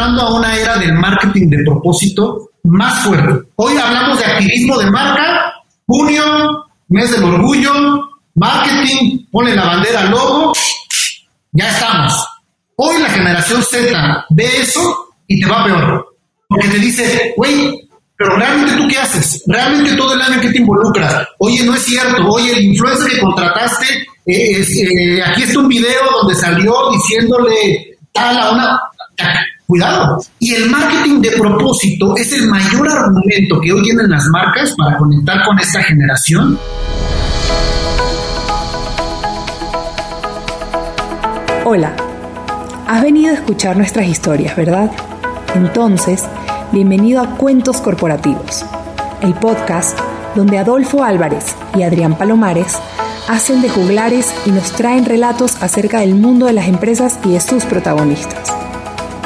a una era del marketing de propósito más fuerte. Hoy hablamos de activismo de marca, junio, mes del orgullo, marketing, pone la bandera logo, ya estamos. Hoy la generación Z ve eso y te va peor. Porque te dice, güey, pero realmente tú qué haces? ¿Realmente todo el año qué te involucras? Oye, no es cierto. Oye, el influencer que contrataste, eh, eh, aquí está un video donde salió diciéndole tal a una... Cuidado. Y el marketing de propósito es el mayor argumento que hoy tienen las marcas para conectar con esta generación. Hola, has venido a escuchar nuestras historias, ¿verdad? Entonces, bienvenido a Cuentos Corporativos, el podcast donde Adolfo Álvarez y Adrián Palomares hacen de juglares y nos traen relatos acerca del mundo de las empresas y de sus protagonistas.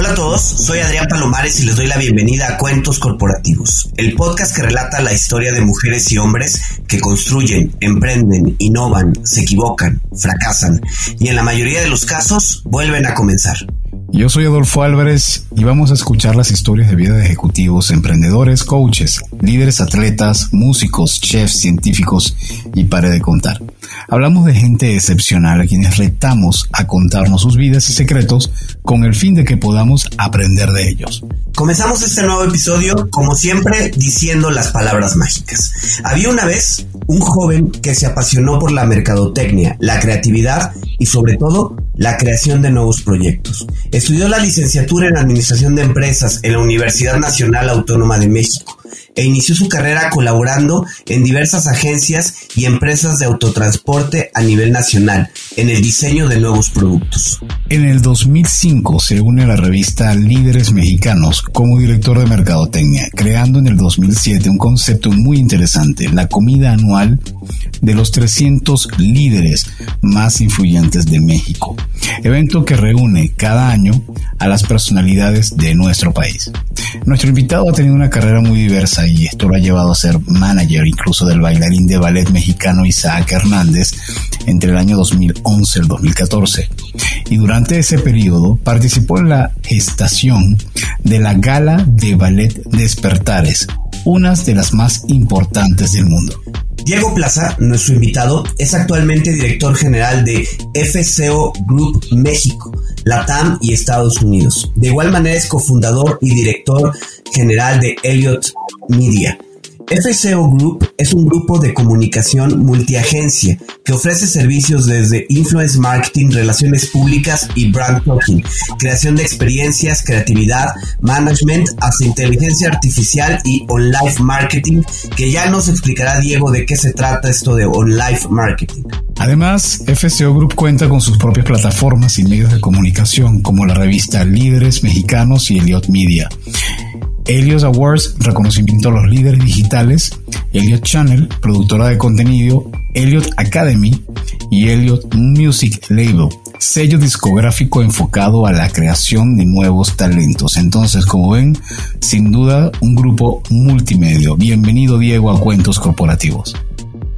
Hola a todos, soy Adrián Palomares y les doy la bienvenida a Cuentos Corporativos, el podcast que relata la historia de mujeres y hombres que construyen, emprenden, innovan, se equivocan, fracasan y en la mayoría de los casos vuelven a comenzar. Yo soy Adolfo Álvarez y vamos a escuchar las historias de vida de ejecutivos, emprendedores, coaches, líderes atletas, músicos, chefs, científicos y pare de contar. Hablamos de gente excepcional a quienes retamos a contarnos sus vidas y secretos con el fin de que podamos aprender de ellos. Comenzamos este nuevo episodio, como siempre, diciendo las palabras mágicas. Había una vez un joven que se apasionó por la mercadotecnia, la creatividad y sobre todo la creación de nuevos proyectos. Estudió la licenciatura en Administración de Empresas en la Universidad Nacional Autónoma de México e inició su carrera colaborando en diversas agencias y empresas de autotransporte a nivel nacional en el diseño de nuevos productos. En el 2005 se une a la revista Líderes Mexicanos como director de Mercadotecnia, creando en el 2007 un concepto muy interesante, la comida anual de los 300 líderes más influyentes de México, evento que reúne cada año a las personalidades de nuestro país. Nuestro invitado ha tenido una carrera muy diversa y esto lo ha llevado a ser manager incluso del bailarín de ballet mexicano Isaac Hernández entre el año 2011 y el 2014. Y durante ese periodo participó en la gestación de la Gala de Ballet Despertares, una de las más importantes del mundo. Diego Plaza, nuestro invitado, es actualmente director general de FCO Group México, Latam y Estados Unidos. De igual manera es cofundador y director general de Elliott Media. FCO Group es un grupo de comunicación multiagencia que ofrece servicios desde influence marketing, relaciones públicas y brand talking, creación de experiencias, creatividad, management, hasta inteligencia artificial y online marketing, que ya nos explicará Diego de qué se trata esto de online marketing. Además, FCO Group cuenta con sus propias plataformas y medios de comunicación como la revista Líderes Mexicanos y Elliot Media. Elliot Awards, reconocimiento a los líderes digitales, Elliot Channel, productora de contenido, Elliot Academy y Elliot Music Label, sello discográfico enfocado a la creación de nuevos talentos. Entonces, como ven, sin duda un grupo multimedia. Bienvenido Diego a Cuentos Corporativos.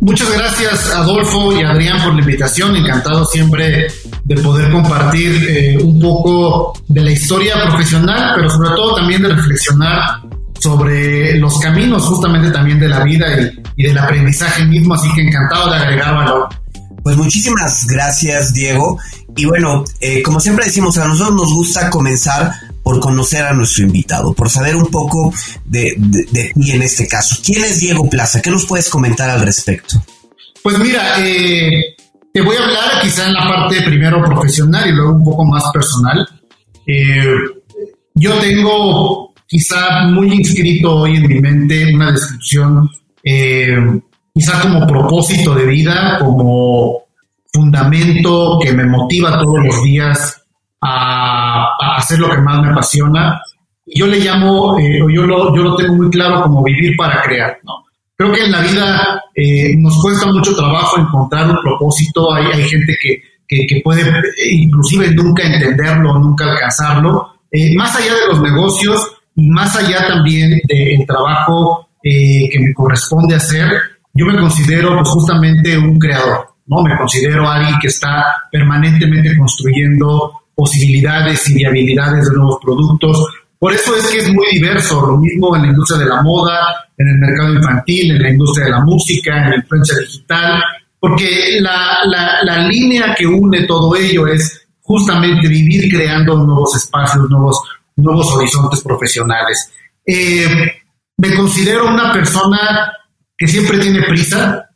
Muchas gracias Adolfo y Adrián por la invitación. Encantado siempre de poder compartir eh, un poco de la historia profesional, pero sobre todo también de reflexionar sobre los caminos justamente también de la vida y, del aprendizaje mismo. Así que encantado de agregar valor. Pues muchísimas gracias Diego. Y bueno, eh, como siempre decimos, a nosotros nos gusta comenzar por conocer a nuestro invitado, por saber un poco de, ti en este caso. ¿Quién es Diego Plaza? ¿Qué nos puedes comentar al respecto? Pues mira, eh, te voy a hablar quizá en la parte primero profesional y luego un poco más personal. Eh, yo tengo quizá muy inscrito hoy en mi mente una descripción, eh, quizá como propósito de vida, como fundamento que me motiva todos los días a, hacer lo que más me apasiona. Yo le llamo, eh, yo, lo, yo lo tengo muy claro como vivir para crear, ¿no? Creo que en la vida eh, nos cuesta mucho trabajo encontrar un propósito. Hay, hay gente que, que, puede inclusive nunca entenderlo, nunca alcanzarlo. Eh, más allá de los negocios y más allá también del trabajo eh, que me corresponde hacer, yo me considero pues, justamente un creador, ¿no? Me considero alguien que está permanentemente construyendo posibilidades y viabilidades de nuevos productos. Por eso es que es muy diverso, lo mismo en la industria de la moda, en el mercado infantil, en la industria de la música, en la influencia digital, porque la, la, línea que une todo ello es justamente vivir creando nuevos espacios, nuevos, nuevos horizontes profesionales. Eh, me considero una persona que siempre tiene prisa,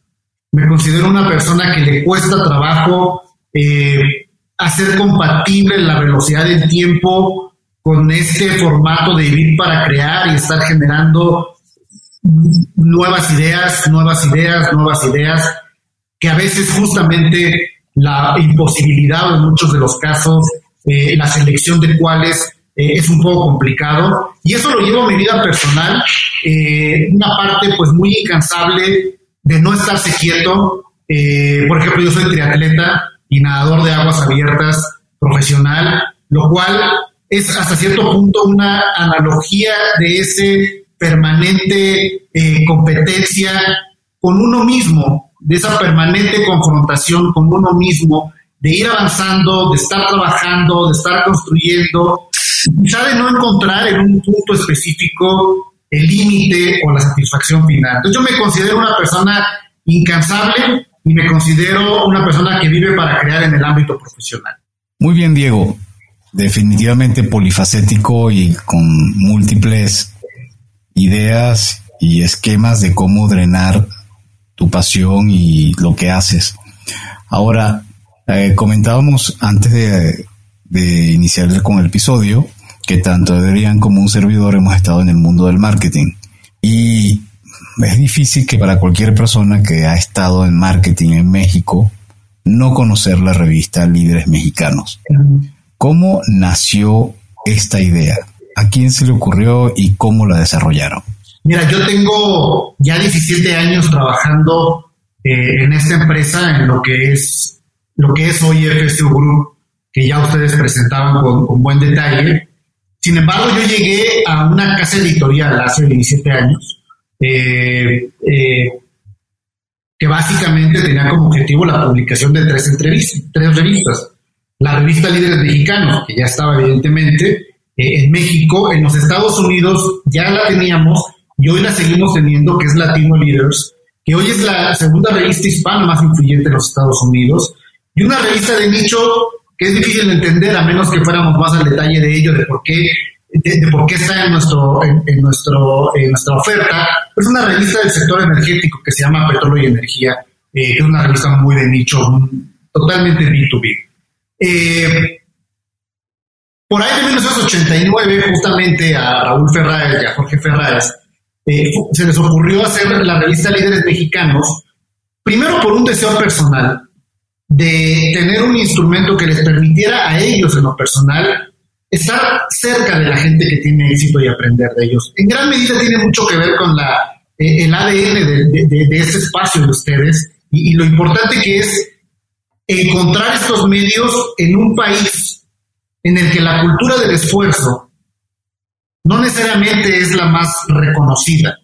me considero una persona que le cuesta trabajo eh, hacer compatible la velocidad del tiempo con este formato de vivir para crear y estar generando nuevas ideas, nuevas ideas, nuevas ideas, que a veces justamente la imposibilidad en muchos de los casos eh, la selección de cuáles eh, es un poco complicado. Y eso lo llevo a mi vida personal, eh, una parte pues muy incansable de no estarse quieto, por ejemplo yo soy triatleta y nadador de aguas abiertas profesional, lo cual es hasta cierto punto una analogía de ese permanente competencia con uno mismo, de esa permanente confrontación con uno mismo, de ir avanzando, de estar trabajando, de estar construyendo, quizá de no encontrar en un punto específico el límite o la satisfacción final. Entonces yo me considero una persona incansable y me considero una persona que vive para crear en el ámbito profesional. Muy bien, Diego. Definitivamente polifacético y con múltiples ideas y esquemas de cómo drenar tu pasión y lo que haces. Ahora, eh, comentábamos antes de, iniciar con el episodio que tanto Adrián como un servidor hemos estado en el mundo del marketing. Y es difícil que para cualquier persona que ha estado en marketing en México no conocer la revista Líderes Mexicanos. ¿Cómo nació esta idea? ¿A quién se le ocurrió y cómo la desarrollaron? Mira, yo tengo ya 17 años trabajando eh, en esta empresa, en lo que es lo que es hoy FSU Group, que ya ustedes presentaban con, buen detalle. Sin embargo, yo llegué a una casa editorial hace 17 años, eh, eh, que básicamente tenía como objetivo la publicación de tres entrevistas, tres revistas. La revista Líderes Mexicanos, que ya estaba evidentemente en México, en los Estados Unidos ya la teníamos, y hoy la seguimos teniendo, que es Latino Leaders, que hoy es la segunda revista hispana más influyente en los Estados Unidos, y una revista de nicho que es difícil de entender, a menos que fuéramos más al detalle de ello, de por qué, de, por qué está en, nuestro, en, nuestro, en nuestra oferta. Es una revista del sector energético que se llama Petróleo y Energía, eh, que es una revista muy de nicho, totalmente B2B. Eh, por ahí de 1989, justamente a Raúl Ferraes y a Jorge Ferraes, eh, se les ocurrió hacer la revista Líderes Mexicanos, primero por un deseo personal de tener un instrumento que les permitiera a ellos en lo personal estar cerca de la gente que tiene éxito y aprender de ellos. En gran medida tiene mucho que ver con la, eh, el ADN de, de, ese espacio de ustedes y, y lo importante que es encontrar estos medios en un país en el que la cultura del esfuerzo no necesariamente es la más reconocida.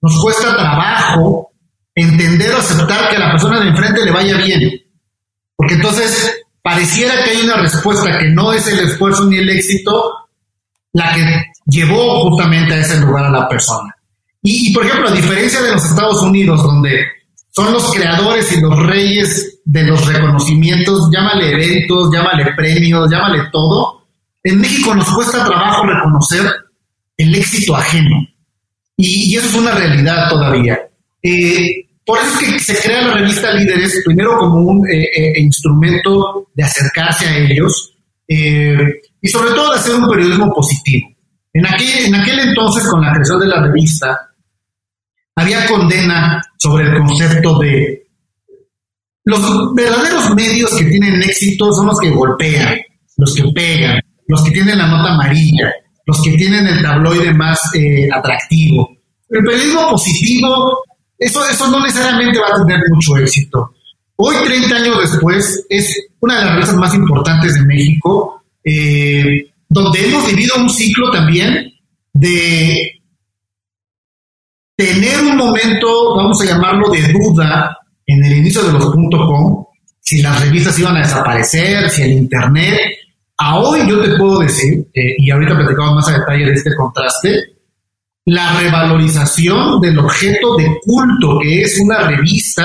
Nos cuesta trabajo entender o aceptar que a la persona de enfrente le vaya bien. Porque entonces pareciera que hay una respuesta que no es el esfuerzo ni el éxito la que llevó justamente a ese lugar a la persona. Y, por ejemplo, a diferencia de los Estados Unidos, donde son los creadores y los reyes de los reconocimientos, llámale eventos, llámale premios, llámale todo, en México nos cuesta trabajo reconocer el éxito ajeno. Y, eso es una realidad todavía. Eh, por eso es que se crea la revista Líderes, primero como un eh, eh, instrumento de acercarse a ellos y sobre todo de hacer un periodismo positivo. En en aquel entonces, con la creación de la revista, había condena sobre el concepto de los verdaderos medios que tienen éxito son los que golpean, los que pegan, los que tienen la nota amarilla, los que tienen el tabloide más eh, atractivo. El periodismo positivo eso, eso no necesariamente va a tener mucho éxito. Hoy, 30 años después, es una de las revistas más importantes de México, eh, donde hemos vivido un ciclo también de tener un momento, vamos a llamarlo, de duda en el inicio de los .com, si las revistas iban a desaparecer, si el Internet. A hoy yo te puedo decir, eh, y ahorita platicamos más a detalle de este contraste, la revalorización del objeto de culto que es una revista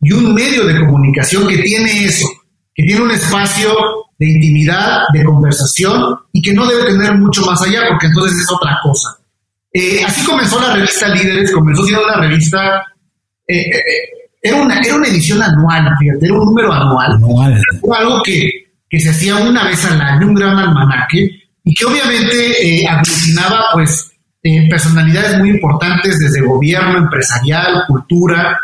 y un medio de comunicación que tiene eso, que tiene un espacio de intimidad, de conversación y que no debe tener mucho más allá porque entonces es otra cosa. Eh, así comenzó la revista Líderes, comenzó siendo una revista, eh, era, una, era una edición anual, fíjate, era un número anual. anual. Fue algo que, que, se hacía una vez al año, un gran almanaque, y que obviamente aglutinaba pues personalidades muy importantes desde gobierno, empresarial, cultura,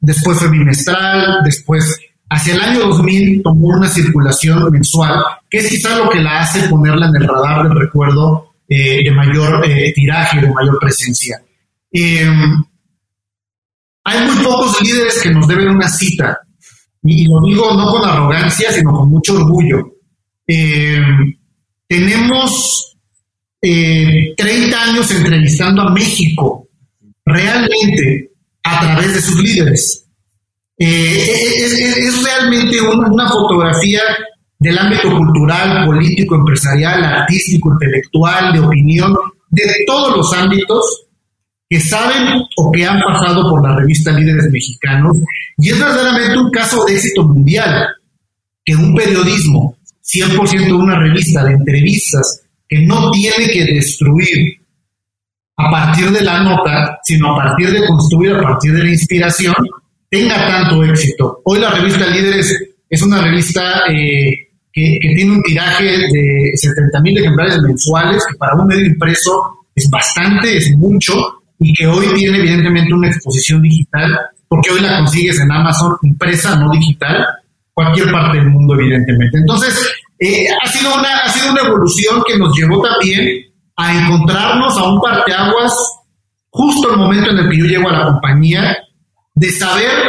después fue bimestral, después hacia el año 2000 tomó una circulación mensual, que es quizá lo que la hace ponerla en el radar del recuerdo eh, de mayor eh, tiraje, de mayor presencia. Hay muy pocos líderes que nos deben una cita, y, lo digo no con arrogancia, sino con mucho orgullo. Em, tenemos 30 eh, años entrevistando a México, realmente a través de sus líderes. es, realmente una fotografía del ámbito cultural, político, empresarial, artístico, intelectual, de opinión, de todos los ámbitos que saben o que han pasado por la revista Líderes Mexicanos. Y es verdaderamente un caso de éxito mundial, que un periodismo, 100% una revista de entrevistas, que no tiene que destruir a partir de la nota, sino a partir de construir, a partir de la inspiración, tenga tanto éxito. Hoy la revista Líderes es una revista eh, que, tiene un tiraje de 70 mil ejemplares mensuales, que para un medio impreso es bastante, es mucho, y que hoy tiene evidentemente una exposición digital, porque hoy la consigues en Amazon impresa, no digital, cualquier parte del mundo, evidentemente. Entonces, eh, ha, sido una, ha sido una evolución que nos llevó también a encontrarnos a un parteaguas justo el momento en el que yo llego a la compañía, de saber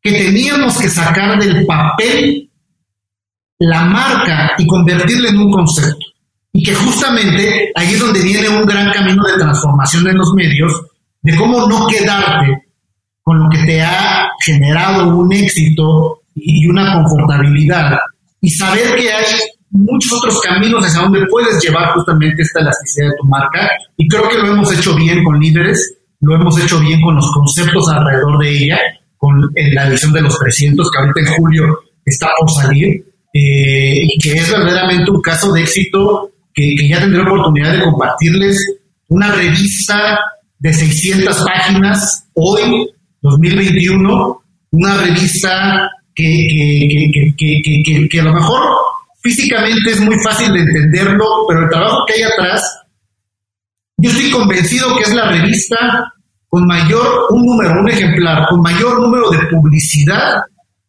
que teníamos que sacar del papel la marca y convertirla en un concepto. Y que justamente ahí es donde viene un gran camino de transformación en los medios, de cómo no quedarte con lo que te ha generado un éxito y una confortabilidad y saber que hay muchos otros caminos hacia donde puedes llevar justamente esta elasticidad de tu marca. Y creo que lo hemos hecho bien con líderes, lo hemos hecho bien con los conceptos alrededor de ella, con la edición de los 300 que ahorita en julio está por salir eh, y que es verdaderamente un caso de éxito que, ya tendré oportunidad de compartirles una revista de 600 páginas hoy, 2021, una revista que, que, que, a lo mejor físicamente es muy fácil de entenderlo, pero el trabajo que hay atrás, yo estoy convencido que es la revista con mayor, un número, un ejemplar, con mayor número de publicidad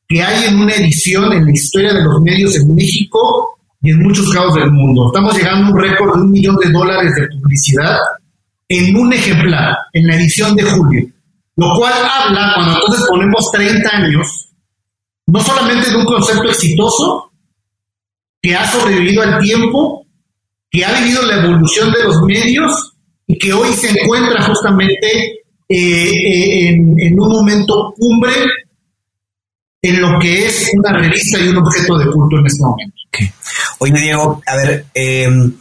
que hay en una edición en la historia de los medios en México y en muchos casos del mundo. Estamos llegando a un récord de un millón de dólares de publicidad en un ejemplar, en la edición de julio, lo cual habla, cuando entonces ponemos 30 años, no solamente de un concepto exitoso, que ha sobrevivido al tiempo, que ha vivido la evolución de los medios y que hoy se encuentra justamente eh, eh, en un momento cumbre en lo que es una revista y un objeto de culto en este momento. Oye, Diego, a ver, em,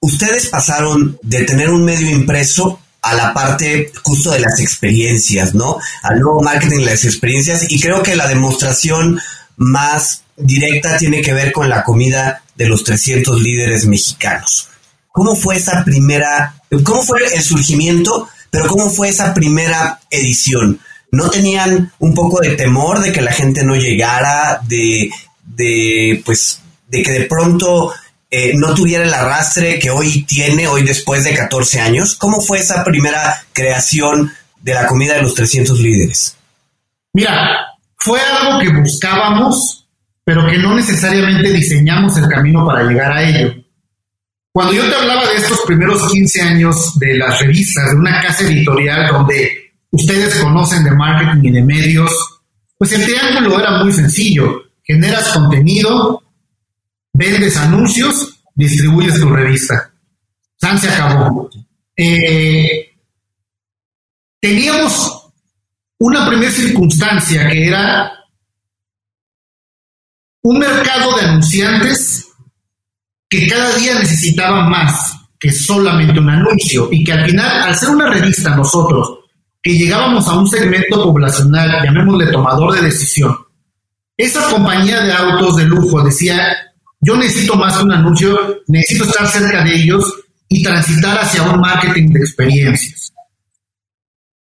ustedes pasaron de tener un medio impreso a la parte justo de las experiencias, ¿no? Al nuevo marketing, las experiencias, y creo que la demostración más directa tiene que ver con la comida de los 300 líderes mexicanos. ¿Cómo fue esa primera, cómo fue el surgimiento, pero cómo fue esa primera edición? no tenían un poco de temor de que la gente no llegara, de, de pues, de que de pronto eh, no tuviera el arrastre que hoy tiene, hoy después de 14 años. ¿Cómo fue esa primera creación de la comida de los 300 líderes? Mira, fue algo que buscábamos, pero que no necesariamente diseñamos el camino para llegar a ello. Cuando yo te hablaba de estos primeros 15 años de las revistas, de una casa editorial donde ustedes conocen de marketing y de medios, pues el triángulo era muy sencillo. Generas contenido, vendes anuncios, distribuyes tu revista. San se acabó. Eh, teníamos una primera circunstancia que era un mercado de anunciantes que cada día necesitaba más que solamente un anuncio y que al final, al ser una revista nosotros, que llegábamos a un segmento poblacional, llamémosle tomador de decisión, esa compañía de autos de lujo decía, yo necesito más que un anuncio, necesito estar cerca de ellos y transitar hacia un marketing de experiencias.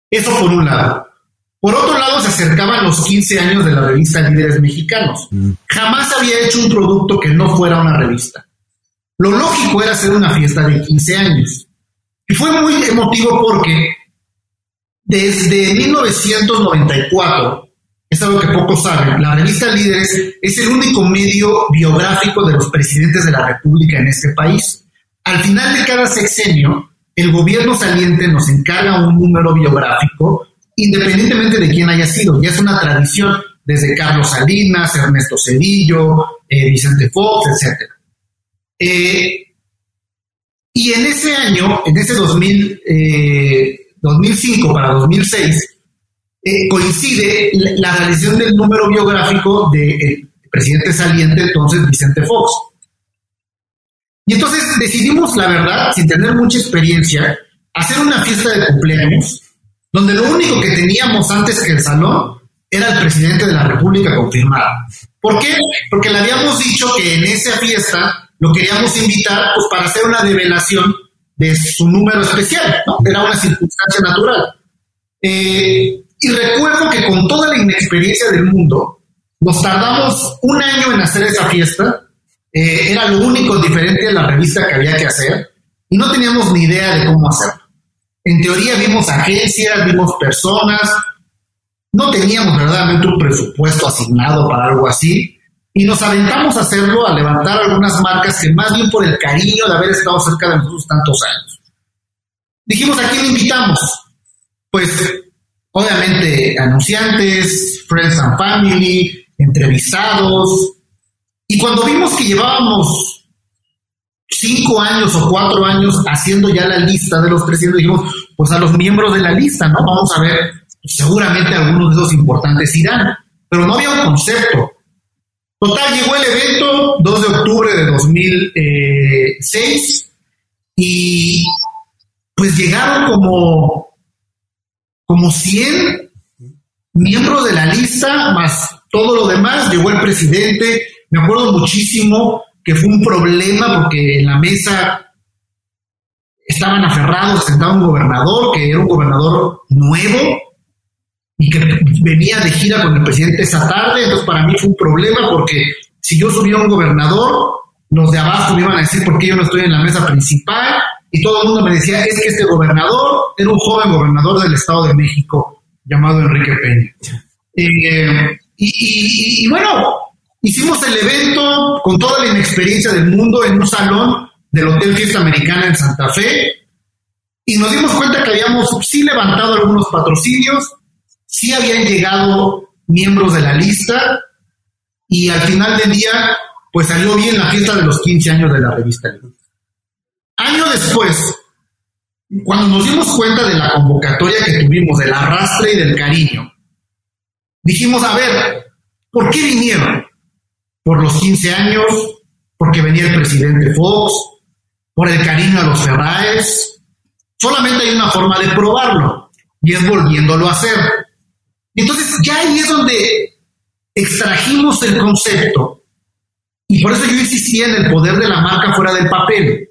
Eso por un lado. Por otro lado, se acercaban los 15 años de la revista Líderes Mexicanos. Mm. Jamás había hecho un producto que no fuera una revista. Lo lógico era hacer una fiesta de 15 años. Y fue muy emotivo porque desde 1994, es algo que pocos saben, la revista Líderes es el único medio biográfico de los presidentes de la República en este país. Al final de cada sexenio, el gobierno saliente nos encarga un número biográfico independientemente de quién haya sido. Ya es una tradición desde Carlos Salinas, Ernesto Cedillo, eh, Vicente Fox, etc. Eh, y en ese año, en ese 2000, 2005 eh, para 2006, coincide la, realización del número biográfico del presidente saliente entonces Vicente Fox. Y entonces decidimos, la verdad, sin tener mucha experiencia, hacer una fiesta de cumpleaños donde lo único que teníamos antes que el salón era el presidente de la República confirmado. ¿Por qué? Porque le habíamos dicho que en esa fiesta lo queríamos invitar pues, para hacer una develación de su número especial, ¿no? Era una circunstancia natural. Eh, y recuerdo que con toda la inexperiencia del mundo, nos tardamos un año en hacer esa fiesta. Eh, era lo único diferente de la revista que había que hacer y no teníamos ni idea de cómo hacerlo. En teoría vimos agencias, vimos personas, no teníamos verdaderamente un presupuesto asignado para algo así y nos aventamos a hacerlo, a levantar algunas marcas que más bien por el cariño de haber estado cerca de nosotros tantos años. Dijimos, ¿a quién invitamos? Pues obviamente anunciantes, friends and family, entrevistados. Y cuando vimos que llevábamos cinco años o cuatro años haciendo ya la lista de los 300, dijimos, pues a los miembros de la lista, ¿no? Vamos a ver, seguramente algunos de esos importantes irán, pero no había un concepto. Total, llegó el evento 2 de octubre de 2006 y pues llegaron como, como 100 miembros de la lista, más todo lo demás, llegó el presidente, me acuerdo muchísimo que fue un problema porque en la mesa estaban aferrados, sentado un gobernador, que era un gobernador nuevo y que venía de gira con el presidente esa tarde, entonces para mí fue un problema porque si yo subía a un gobernador, los de abajo me iban a decir por qué yo no estoy en la mesa principal y todo el mundo me decía, es que este gobernador era un joven gobernador del Estado de México llamado Enrique Peña. Eh, y, y bueno, Hicimos el evento con toda la inexperiencia del mundo en un salón del Hotel Fiesta Americana en Santa Fe y nos dimos cuenta que habíamos sí levantado algunos patrocinios, sí habían llegado miembros de la lista y al final del día pues salió bien la fiesta de los 15 años de la revista. Año después, cuando nos dimos cuenta de la convocatoria que tuvimos, del arrastre y del cariño, dijimos, a ver, ¿por qué vinieron? por los 15 años, porque venía el presidente Fox, por el cariño a los Ferraes. Solamente hay una forma de probarlo y es volviéndolo a hacer. Entonces ya ahí es donde extrajimos el concepto y por eso yo insistía en el poder de la marca fuera del papel.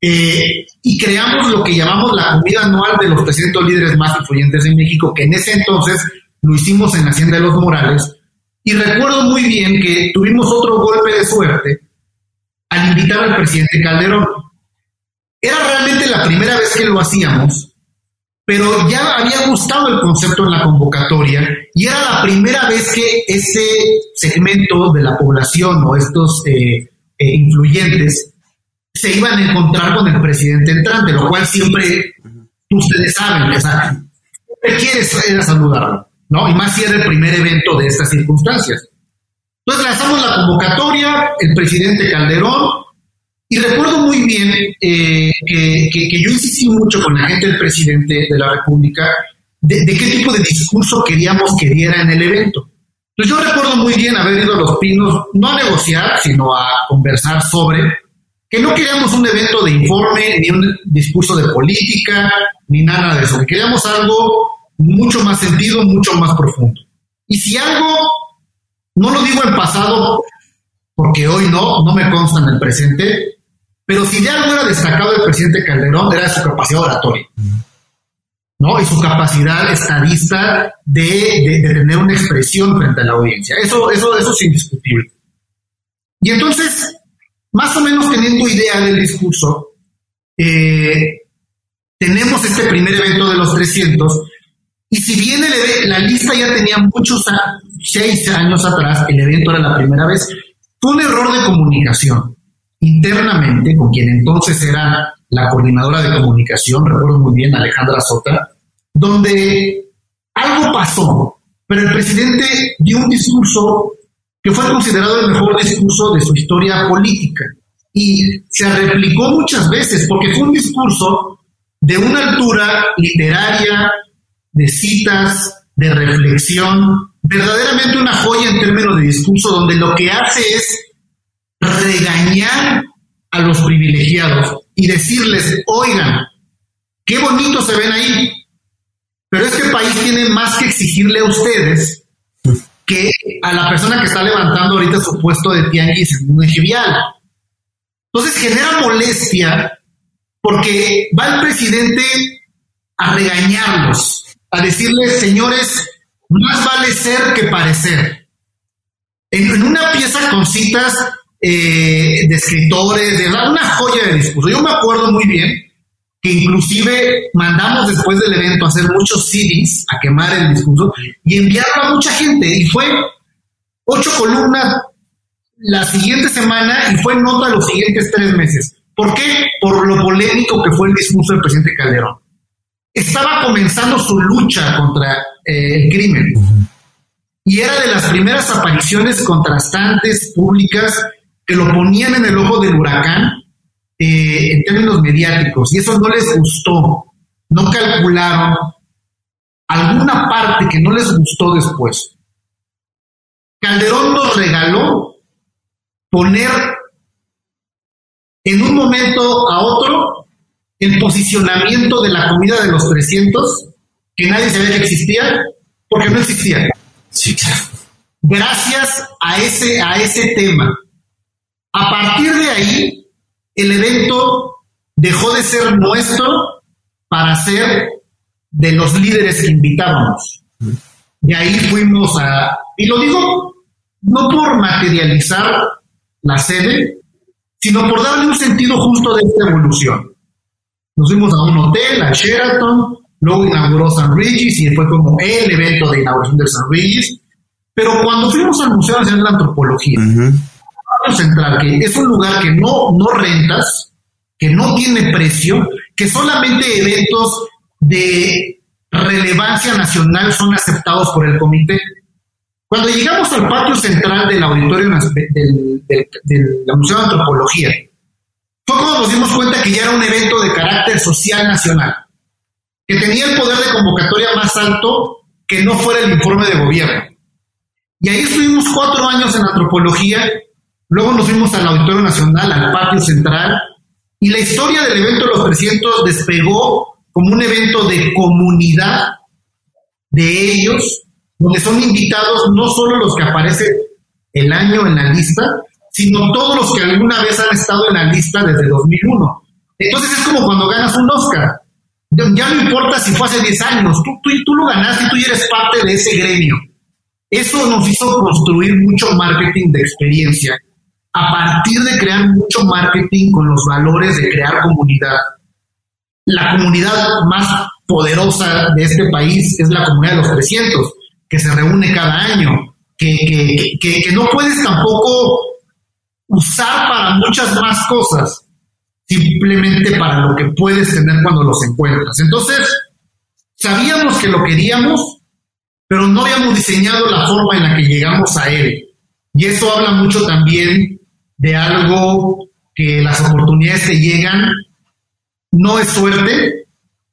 Eh, y creamos lo que llamamos la comida anual de los 300 líderes más influyentes en México, que en ese entonces lo hicimos en Hacienda de los Morales, y recuerdo muy bien que tuvimos otro golpe de suerte al invitar al presidente Calderón. Era realmente la primera vez que lo hacíamos, pero ya había gustado el concepto en la convocatoria y era la primera vez que ese segmento de la población o estos eh, eh, influyentes se iban a encontrar con el presidente entrante, lo cual siempre ustedes saben, o sea, te quieres ir a saludarlo, ¿no? Y más si era el primer evento de estas circunstancias. Entonces lanzamos la convocatoria, el presidente Calderón, y recuerdo muy bien eh, que, yo insistí mucho con la gente del presidente de la República de, qué tipo de discurso queríamos que diera en el evento. Entonces yo recuerdo muy bien haber ido a Los Pinos, no a negociar, sino a conversar sobre que no queríamos un evento de informe, ni un discurso de política, ni nada de eso, que queríamos algo mucho más sentido, mucho más profundo. Y si algo, no lo digo en pasado, porque hoy no, no me consta en el presente, pero si de algo era destacado el presidente Calderón, era su capacidad oratoria. ¿no? Y su capacidad estadista de, tener una expresión frente a la audiencia. Eso, eso, eso es indiscutible. Y entonces, más o menos teniendo idea del discurso, eh, tenemos este primer evento de los 300, y si bien la lista ya tenía muchos, seis años atrás, el evento era la primera vez, fue un error de comunicación. Internamente con quien entonces era la coordinadora de comunicación, recuerdo muy bien, Alejandra Sota, donde algo pasó, pero el presidente dio un discurso que fue considerado el mejor discurso de su historia política. Y se replicó muchas veces porque fue un discurso de una altura literaria, de citas, de reflexión, verdaderamente una joya en términos de discurso donde lo que hace es regañar a los privilegiados y decirles, oigan, qué bonito se ven ahí, pero este país tiene más que exigirle a ustedes que a la persona que está levantando ahorita su puesto de tianguis en un eje. Entonces genera molestia porque va el presidente a regañarlos, a decirles, señores, más vale ser que parecer. En, una pieza con citas eh, de escritores, de una joya de discurso. Yo me acuerdo muy bien que inclusive mandamos después del evento a hacer muchos CDs, a quemar el discurso y enviarlo a mucha gente. Y fue ocho columnas la siguiente semana y fue nota los siguientes tres meses. ¿Por qué? Por lo polémico que fue el discurso del presidente Calderón. Estaba comenzando su lucha contra eh, el crimen y era de las primeras apariciones contrastantes públicas que lo ponían en el ojo del huracán eh, en términos mediáticos y eso no les gustó, no calcularon alguna parte que no les gustó después. Calderón nos regaló poner en un momento a otro el posicionamiento de la comida de los 300, que nadie sabía que existía, porque no existía. Gracias a ese, a ese tema. A partir de ahí, el evento dejó de ser nuestro para ser de los líderes que invitábamos. De ahí fuimos a, y lo digo no por materializar la sede, sino por darle un sentido justo de esta evolución. Nos fuimos a un hotel, a Sheraton, luego inauguró San Regis y fue como el evento de inauguración de San Regis. Pero cuando fuimos al Museo Nacional de la Antropología, central, que es un lugar que no, no rentas, que no tiene precio, que solamente eventos de relevancia nacional son aceptados por el comité. Cuando llegamos al patio central del auditorio del, Museo de Antropología, fue cuando nos dimos cuenta que ya era un evento de carácter social nacional, que tenía el poder de convocatoria más alto que no fuera el informe de gobierno. Y ahí estuvimos cuatro años en antropología Luego nos fuimos al Auditorio Nacional, al patio central, y la historia del evento de los 300 despegó como un evento de comunidad de ellos, donde son invitados no solo los que aparecen el año en la lista, sino todos los que alguna vez han estado en la lista desde 2001. Entonces es como cuando ganas un Oscar. Ya no importa si fue hace 10 años, tú, tú, tú lo ganaste y tú eres parte de ese gremio. Eso nos hizo construir mucho marketing de experiencia a partir de crear mucho marketing con los valores de crear comunidad. La comunidad más poderosa de este país es la comunidad de los 300, que se reúne cada año, que, que, no puedes tampoco usar para muchas más cosas, simplemente para lo que puedes tener cuando los encuentras. Entonces, Sabíamos que lo queríamos, pero no habíamos diseñado la forma en la que llegamos a él. Y eso habla mucho también de algo que las oportunidades te llegan, no es suerte,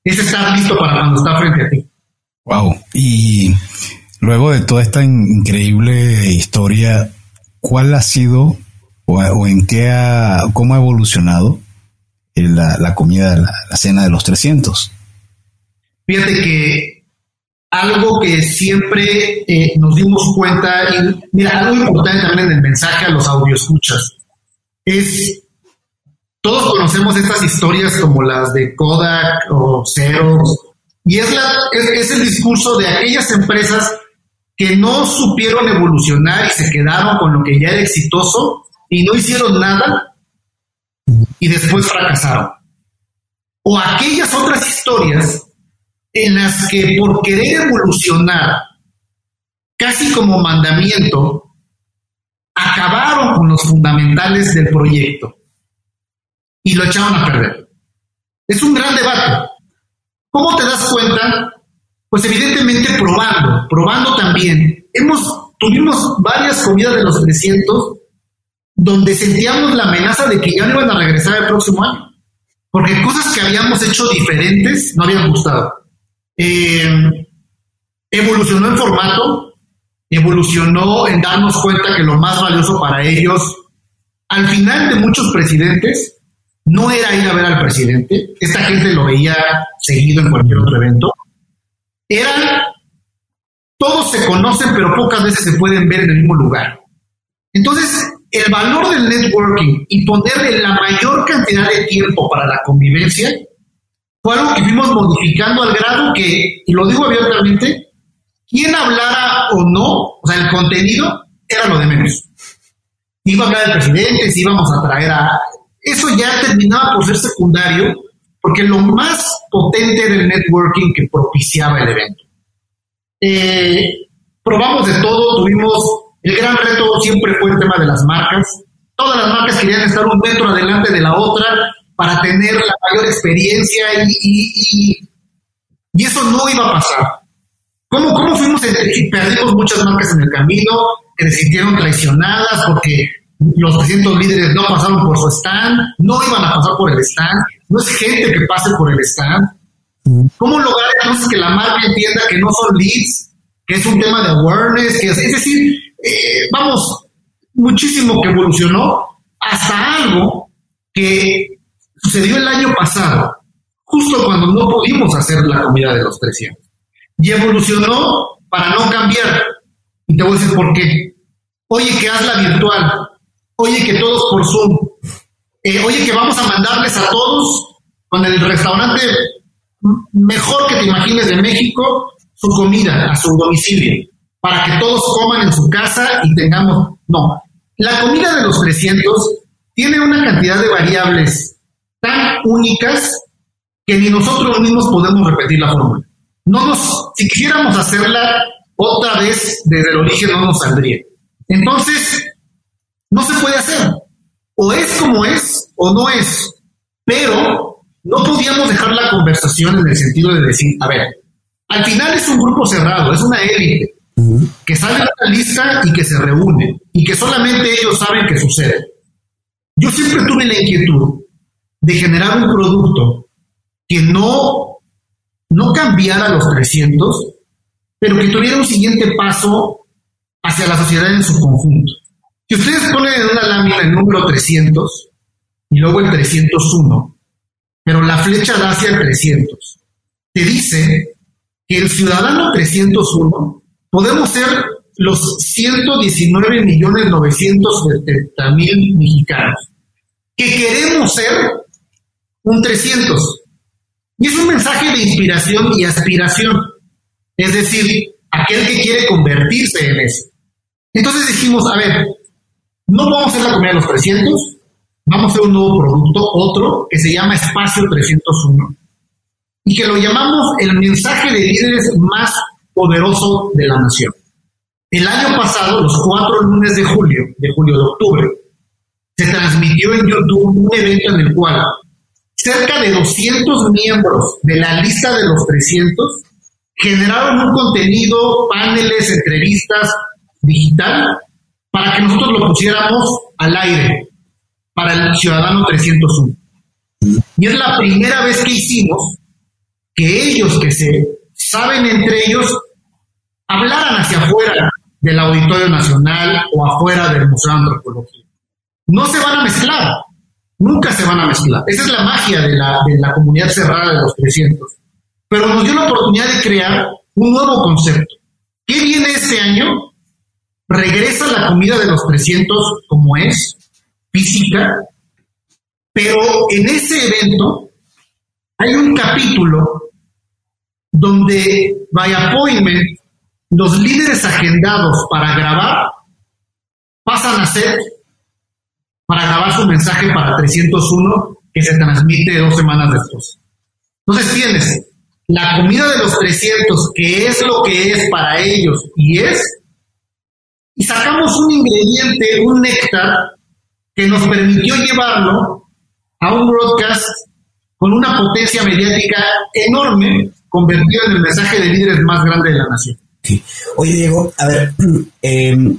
es estar listo para cuando está frente a ti. Wow. Y luego de toda esta increíble historia, ¿cuál ha sido o, en qué ha, cómo ha evolucionado la, la comida, la, la, cena de los 300? Fíjate que algo que siempre eh, nos dimos cuenta, y mira, algo importante también en el mensaje a los escuchas es, todos conocemos estas historias como las de Kodak o Xerox, y es, es, el discurso de aquellas empresas que no supieron evolucionar y se quedaron con lo que ya era exitoso y no hicieron nada y después fracasaron. O aquellas otras historias en las que por querer evolucionar, casi como mandamiento, acabaron con los fundamentales del proyecto y lo echaron a perder. Es un gran debate. ¿Cómo te das cuenta? Pues evidentemente probando, probando también. Hemos, tuvimos varias comidas de los 300 donde sentíamos la amenaza de que ya no iban a regresar el próximo año. Porque cosas que habíamos hecho diferentes no habían gustado. Eh, evolucionó en formato, evolucionó en darnos cuenta que lo más valioso para ellos, al final de muchos presidentes, no era ir a ver al presidente, esta gente lo veía seguido en cualquier otro evento, eran, todos se conocen, pero pocas veces se pueden ver en el mismo lugar. Entonces, el valor del networking y ponerle la mayor cantidad de tiempo para la convivencia fue algo que fuimos modificando al grado que, y lo digo abiertamente, quien hablara o no, o sea, el contenido era lo de menos. Iba a hablar del presidente, si íbamos a traer a... Eso ya terminaba por ser secundario, porque lo más potente era el networking que propiciaba el evento. Eh, probamos de todo, tuvimos el gran reto siempre fue el tema de las marcas. Todas las marcas querían estar un metro adelante de la otra para tener la mayor experiencia y, y, eso no iba a pasar. ¿Cómo, cómo fuimos? Perdimos muchas marcas en el camino, que se sintieron traicionadas porque los 300 líderes no pasaron por su stand, no iban a pasar por el stand, no es gente que pase por el stand. ¿Cómo lograr entonces que la marca entienda que no son leads, que es un tema de awareness, es decir, eh, vamos, muchísimo que evolucionó hasta algo que sucedió el año pasado, justo cuando no pudimos hacer la comida de los 300. Y evolucionó para no cambiar. Y te voy a decir por qué. Oye, que hazla virtual. Oye, que todos por Zoom. Eh, oye, que vamos a mandarles a todos con el restaurante mejor que te imagines de México su comida a su domicilio para que todos coman en su casa y tengamos... No, la comida de los 300 tiene una cantidad de variables tan únicas que ni nosotros mismos podemos repetir la fórmula. No nos, si quisiéramos hacerla otra vez desde el origen no nos saldría. Entonces, no se puede hacer. O es como es o no es. Pero no podíamos dejar la conversación en el sentido de decir, a ver, al final es un grupo cerrado, es una élite que sale de la lista y que se reúne y que solamente ellos saben que sucede. Yo siempre tuve la inquietud de generar un producto que no, no cambiara los 300, pero que tuviera un siguiente paso hacia la sociedad en su conjunto. Si ustedes ponen en una lámina el número 300 y luego el 301, pero la flecha da hacia el 300, te dice que el ciudadano 301 podemos ser los 119 millones 970 mil mexicanos que queremos ser un 300. Y es un mensaje de inspiración y aspiración. Es decir, aquel que quiere convertirse en eso. Entonces dijimos, a ver, no vamos a hacer la comida de los 300, vamos a hacer un nuevo producto, otro, que se llama Espacio 301. Y que lo llamamos el mensaje de líderes más poderoso de la nación. El año pasado, los cuatro lunes de julio, de julio de octubre, se transmitió en YouTube un evento en el cual cerca de 200 miembros de la lista de los 300 generaron un contenido, paneles, entrevistas digital para que nosotros lo pusiéramos al aire para el ciudadano 301. Y es la primera vez que hicimos que ellos que se saben entre ellos hablaran hacia afuera del Auditorio Nacional o afuera del Museo de Antropología. No se van a mezclar, nunca se van a mezclar. Esa es la magia de la, de la comunidad cerrada de los 300. Pero nos dio la oportunidad de crear un nuevo concepto. ¿Qué viene este año? Regresa la comida de los 300 como es, física, pero en ese evento hay un capítulo donde by appointment los líderes agendados para grabar pasan a ser para grabar su mensaje para 301 que se transmite dos semanas después. Entonces tienes la comida de los 300, que es lo que es para ellos y es, y sacamos un ingrediente, un néctar, que nos permitió llevarlo a un broadcast con una potencia mediática enorme, convertido en el mensaje de líderes más grande de la nación. Oye, Diego, a ver, em,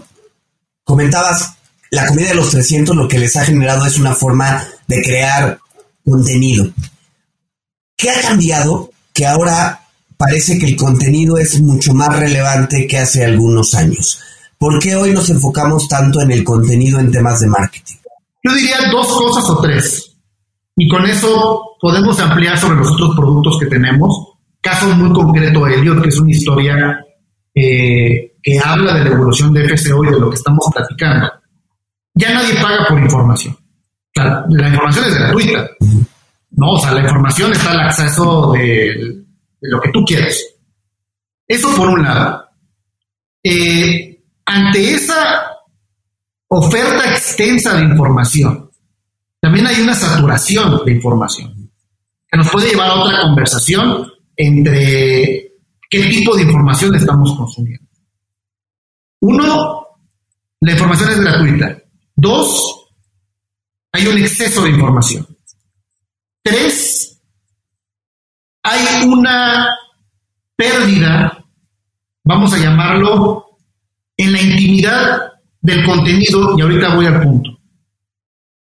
comentabas, la comida de los 300 lo que les ha generado es una forma de crear contenido. ¿Qué ha cambiado que ahora parece que el contenido es mucho más relevante que hace algunos años? ¿Por qué hoy nos enfocamos tanto en el contenido en temas de marketing? Yo diría dos cosas o tres. Y con eso podemos ampliar sobre los otros productos que tenemos. Caso muy concreto, Elliot, que es una historia eh, que habla de la evolución de FCO y de lo que estamos platicando. Ya nadie paga por información. la información es gratuita. No, o sea, la información está al acceso de, lo que tú quieres. Eso por un lado. Eh, ante esa oferta extensa de información, también hay una saturación de información que nos puede llevar a otra conversación entre qué tipo de información estamos consumiendo. Uno, la información es gratuita. Dos, hay un exceso de información. Tres, hay una pérdida, vamos a llamarlo, en la intimidad del contenido, y ahorita voy al punto.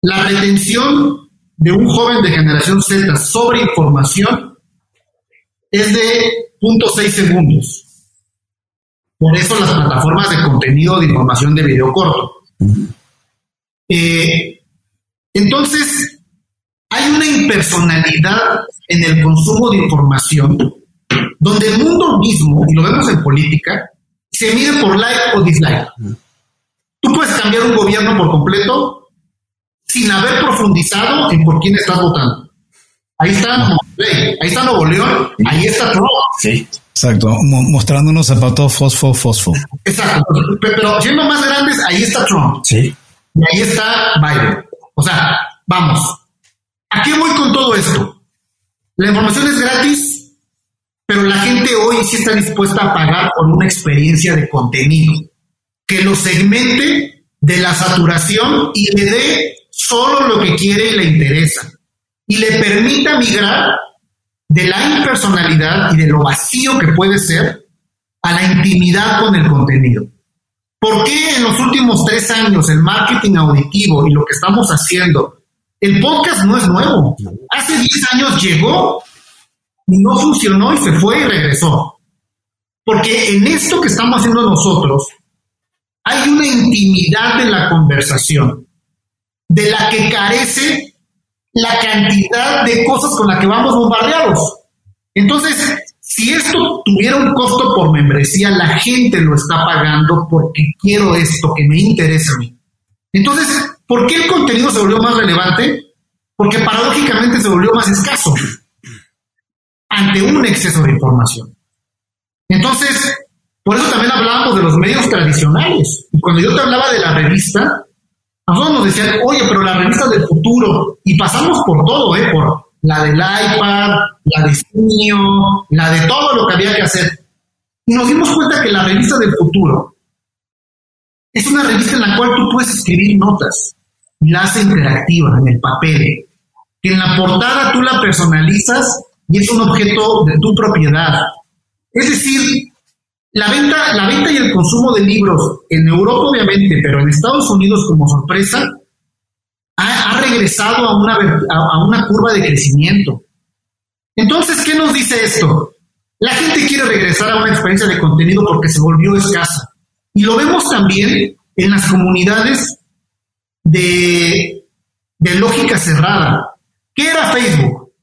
La retención de un joven de generación Z sobre información es de 0.6 segundos. Por eso las plataformas de contenido de información de video corto. Eh, entonces, hay una impersonalidad en el consumo de información donde el mundo mismo, y lo vemos en política, se mide por like o dislike. Tú puedes cambiar un gobierno por completo sin haber profundizado en por quién estás votando. Ahí está ahí está Nuevo León, ahí está Trump. Sí. Exacto, mostrándonos zapatos fosfo, fosfo. Exacto, pero siendo más grandes, ahí está Trump. Sí. Y ahí está Biden. O sea, vamos, ¿A qué voy con todo esto? La información es gratis, pero la gente hoy sí está dispuesta a pagar por una experiencia de contenido que lo segmente de la saturación y le dé solo lo que quiere y le interesa y le permita migrar de la impersonalidad y de lo vacío que puede ser a la intimidad con el contenido. ¿Por qué en los últimos tres años el marketing auditivo y lo que estamos haciendo el podcast no es nuevo. Hace 10 años llegó y no funcionó y se fue y regresó. Porque en esto que estamos haciendo nosotros hay una intimidad en la conversación de la que carece la cantidad de cosas con las que vamos bombardeados. Entonces, si esto tuviera un costo por membresía, la gente lo está pagando porque quiero esto que me interesa a mí. Entonces, ¿Por qué el contenido se volvió más relevante? Porque paradójicamente se volvió más escaso ante un exceso de información. Entonces, por eso también hablábamos de los medios tradicionales. Y cuando yo te hablaba de la revista, a nosotros nos decían, oye, pero la revista del futuro, y pasamos por todo, ¿eh? Por la del iPad, la de Simio, la de todo lo que había que hacer. Y nos dimos cuenta que la revista del futuro es una revista en la cual tú puedes escribir notas la hace interactiva en el papel, que en la portada tú la personalizas y es un objeto de tu propiedad. Es decir, la venta, la venta y el consumo de libros en Europa, obviamente, pero en Estados Unidos como sorpresa, ha, regresado a una, a una curva de crecimiento. Entonces, ¿qué nos dice esto? La gente quiere regresar a una experiencia de contenido porque se volvió escasa. Y lo vemos también en las comunidades de, de lógica cerrada. ¿Qué era Facebook?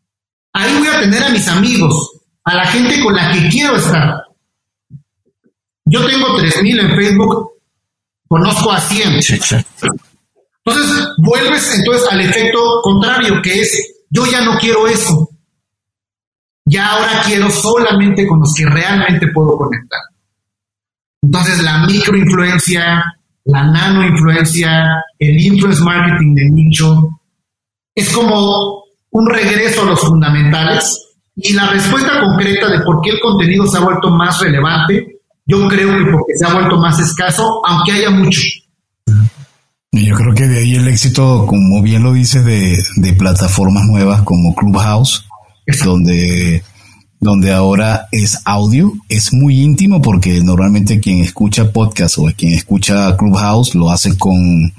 Ahí voy a tener a mis amigos, a la gente con la que quiero estar. Yo tengo 3.000 en Facebook, conozco a 100. Entonces, vuelves entonces al efecto contrario, que es, yo ya no quiero eso. Ya ahora quiero solamente con los que realmente puedo conectar. Entonces, la microinfluencia, la nanoinfluencia, el influence marketing de nicho, es como un regreso a los fundamentales y la respuesta concreta de por qué el contenido se ha vuelto más relevante, yo creo que porque se ha vuelto más escaso, aunque haya mucho. Yo creo que de ahí el éxito, como bien lo dice, de, de plataformas nuevas como Clubhouse, donde, donde ahora es audio, es muy íntimo porque normalmente quien escucha podcast o quien escucha Clubhouse lo hace con,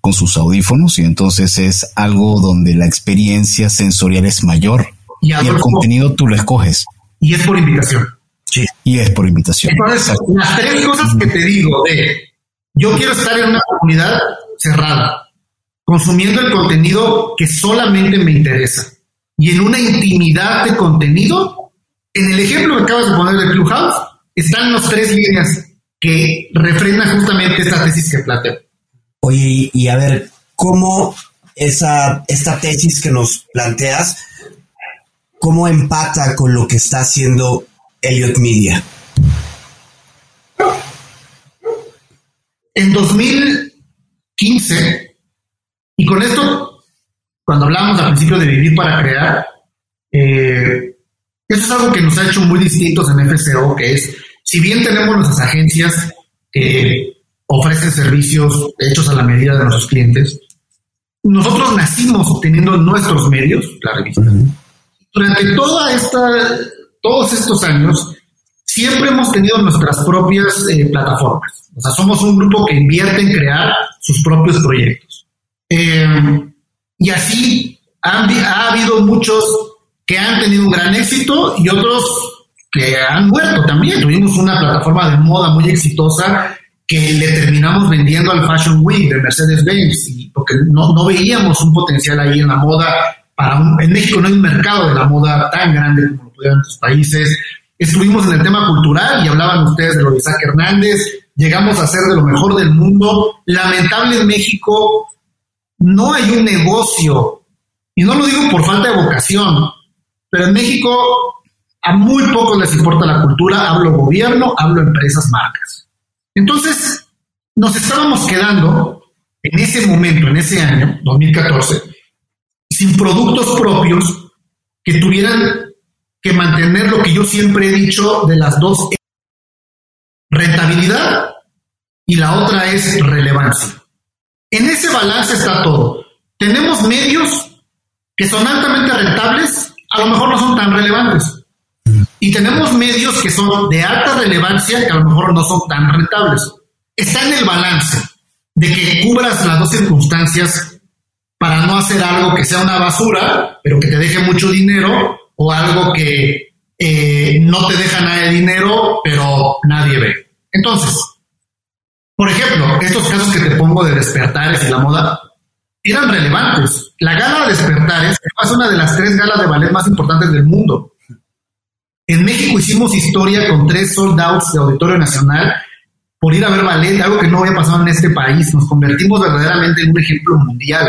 con sus audífonos y entonces es algo donde la experiencia sensorial es mayor y, el contenido tú lo escoges. Y es por invitación. Sí. Y es por invitación. Entonces, las tres cosas que te digo de yo quiero estar en una comunidad cerrada, consumiendo el contenido que solamente me interesa y en una intimidad de contenido, en el ejemplo que acabas de poner de Clubhouse, están las tres líneas que refrendan justamente esta tesis que planteo. Oye, y, a ver, ¿cómo esa, esta tesis que nos planteas, cómo empata con lo que está haciendo Elliot Media? En 2015, y con esto cuando hablamos al principio de vivir para crear, eh, eso es algo que nos ha hecho muy distintos en FCO, que es, si bien tenemos nuestras agencias que ofrecen servicios hechos a la medida de nuestros clientes, nosotros nacimos obteniendo nuestros medios, la revista. Durante toda esta, todos estos años, siempre hemos tenido nuestras propias eh, plataformas. O sea, somos un grupo que invierte en crear sus propios proyectos. Eh, y así ha habido muchos que han tenido un gran éxito y otros que han muerto también. Tuvimos una plataforma de moda muy exitosa que le terminamos vendiendo al Fashion Week de Mercedes-Benz, porque no, veíamos un potencial ahí en la moda. Para en México no hay un mercado de la moda tan grande como lo pudieran otros países. Estuvimos en el tema cultural y hablaban ustedes de lo de Isaac Hernández. Llegamos a ser de lo mejor del mundo. Lamentable en México no hay un negocio, y no lo digo por falta de vocación, pero en México a muy pocos les importa la cultura, hablo gobierno, hablo empresas, marcas. Entonces, nos estábamos quedando en ese momento, en ese año, 2014, sin productos propios que tuvieran que mantener lo que yo siempre he dicho de las dos, rentabilidad y la otra es relevancia. En ese balance está todo. Tenemos medios que son altamente rentables, a lo mejor no son tan relevantes. Y tenemos medios que son de alta relevancia, que a lo mejor no son tan rentables. Está en el balance de que cubras las dos circunstancias para no hacer algo que sea una basura, pero que te deje mucho dinero, o algo que eh, no te deja nada de dinero, pero nadie ve. Entonces, por ejemplo, estos casos que te pongo de despertares y la moda eran relevantes. La gala de despertares es una de las tres galas de ballet más importantes del mundo. En México hicimos historia con tres sold outs de Auditorio Nacional por ir a ver ballet, algo que no había pasado en este país. Nos convertimos verdaderamente en un ejemplo mundial,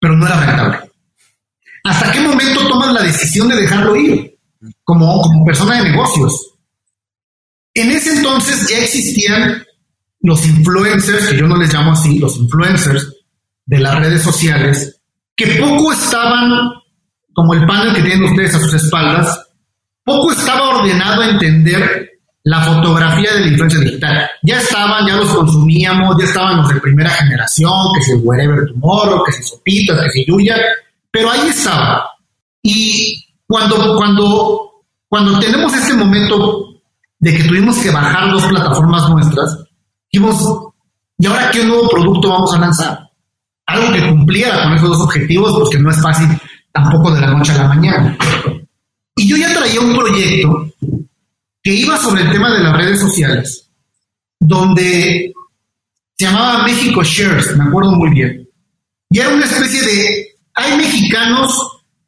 pero no era rentable. ¿Hasta qué momento tomas la decisión de dejarlo ir como, persona de negocios? En ese entonces ya existían los influencers, que yo no les llamo así, los influencers de las redes sociales, que poco estaban, como el panel que tienen ustedes a sus espaldas, poco estaba ordenado a entender la fotografía de la influencia digital. Ya estaban, ya los consumíamos, ya estaban los de primera generación, que si Wherever Tomorrow, que si Sopitas, que si Yuya, pero ahí estaba. Y cuando, cuando cuando tenemos este momento de que tuvimos que bajar dos plataformas nuestras, dijimos, ¿y ahora qué nuevo producto vamos a lanzar? Algo que cumpliera con esos dos objetivos, pues que no es fácil tampoco de la noche a la mañana. Y yo ya traía un proyecto que iba sobre el tema de las redes sociales, donde se llamaba México Shares, me acuerdo muy bien. Y era una especie de, hay mexicanos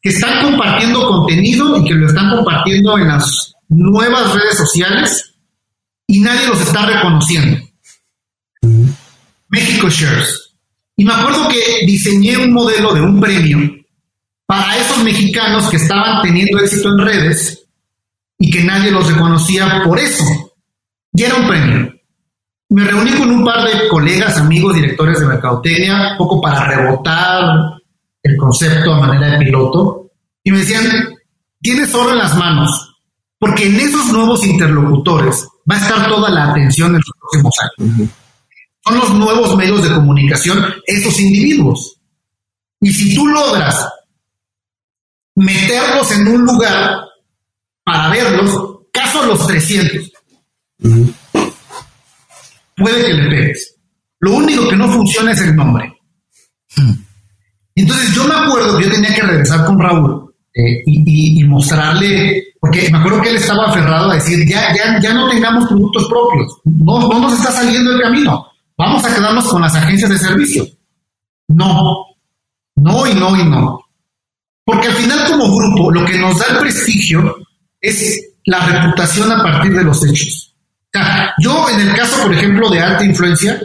que están compartiendo contenido y que lo están compartiendo en las nuevas redes sociales y nadie los está reconociendo. México Shares. Y me acuerdo que diseñé un modelo de un premio para esos mexicanos que estaban teniendo éxito en redes y que nadie los reconocía por eso. Y era un premio. Me reuní con un par de colegas, amigos, directores de Mercadotecnia, un poco para rebotar el concepto a manera de piloto, y me decían, tienes oro en las manos, porque en esos nuevos interlocutores va a estar toda la atención en los próximos años. Son los nuevos medios de comunicación, esos individuos. Y si tú logras meterlos en un lugar para verlos, caso los 300, puede que le pegues. Lo único que no funciona es el nombre. Entonces yo me acuerdo que yo tenía que regresar con Raúl eh, y, mostrarle, porque me acuerdo que él estaba aferrado a decir, ya, ya, ya no tengamos productos propios, no, no nos está saliendo el camino, vamos a quedarnos con las agencias de servicio. No, no y no y no. Porque al final como grupo lo que nos da el prestigio es la reputación a partir de los hechos. O sea, yo en el caso, por ejemplo, de alta influencia,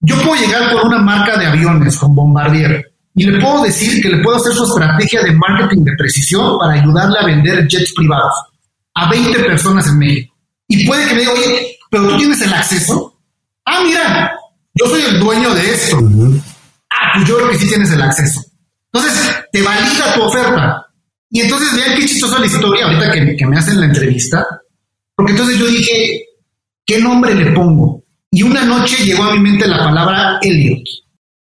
yo puedo llegar con una marca de aviones, con Bombardier, y le puedo decir que le puedo hacer su estrategia de marketing de precisión para ayudarle a vender jets privados a 20 personas en México. Y puede que me diga, oye, pero tú tienes el acceso. Ah, mira, yo soy el dueño de esto. Ah, pues yo creo que sí tienes el acceso. Entonces, te valida tu oferta. Y entonces vean qué chistosa la historia ahorita que, que me hacen la entrevista. Porque entonces yo dije, ¿qué nombre le pongo? Y una noche llegó a mi mente la palabra Elliot.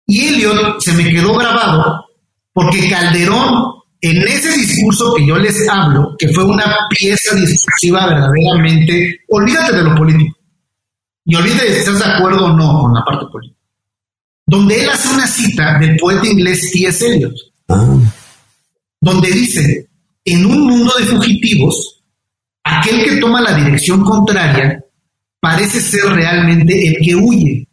Y Elliot se me quedó grabado porque Calderón, en ese discurso que yo les hablo, que fue una pieza discursiva verdaderamente, olvídate de lo político. Y olvídate si estás de acuerdo o no con la parte política. Donde él hace una cita del poeta inglés T.S. Eliot, donde dice, en un mundo de fugitivos, aquel que toma la dirección contraria parece ser realmente el que huye.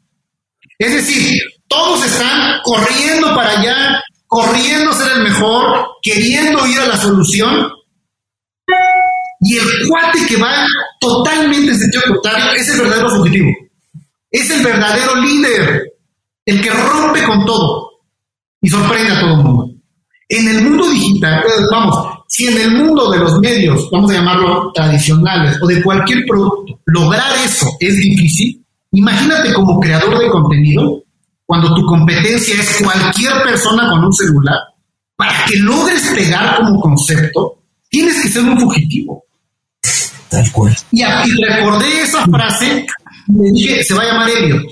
Es decir, todos están corriendo para allá, corriendo a ser el mejor, queriendo ir a la solución. Y el cuate que va totalmente en sentido contrario es el verdadero fugitivo. Es el verdadero líder, el que rompe con todo y sorprende a todo el mundo. En el mundo digital, eh, vamos, si en el mundo de los medios, vamos a llamarlo tradicionales, o de cualquier producto, lograr eso es difícil, imagínate como creador de contenido cuando tu competencia es cualquier persona con un celular, para que logres pegar como concepto, tienes que ser un fugitivo. Tal cual. Y, recordé esa frase, me dije, se va a llamar Elliot,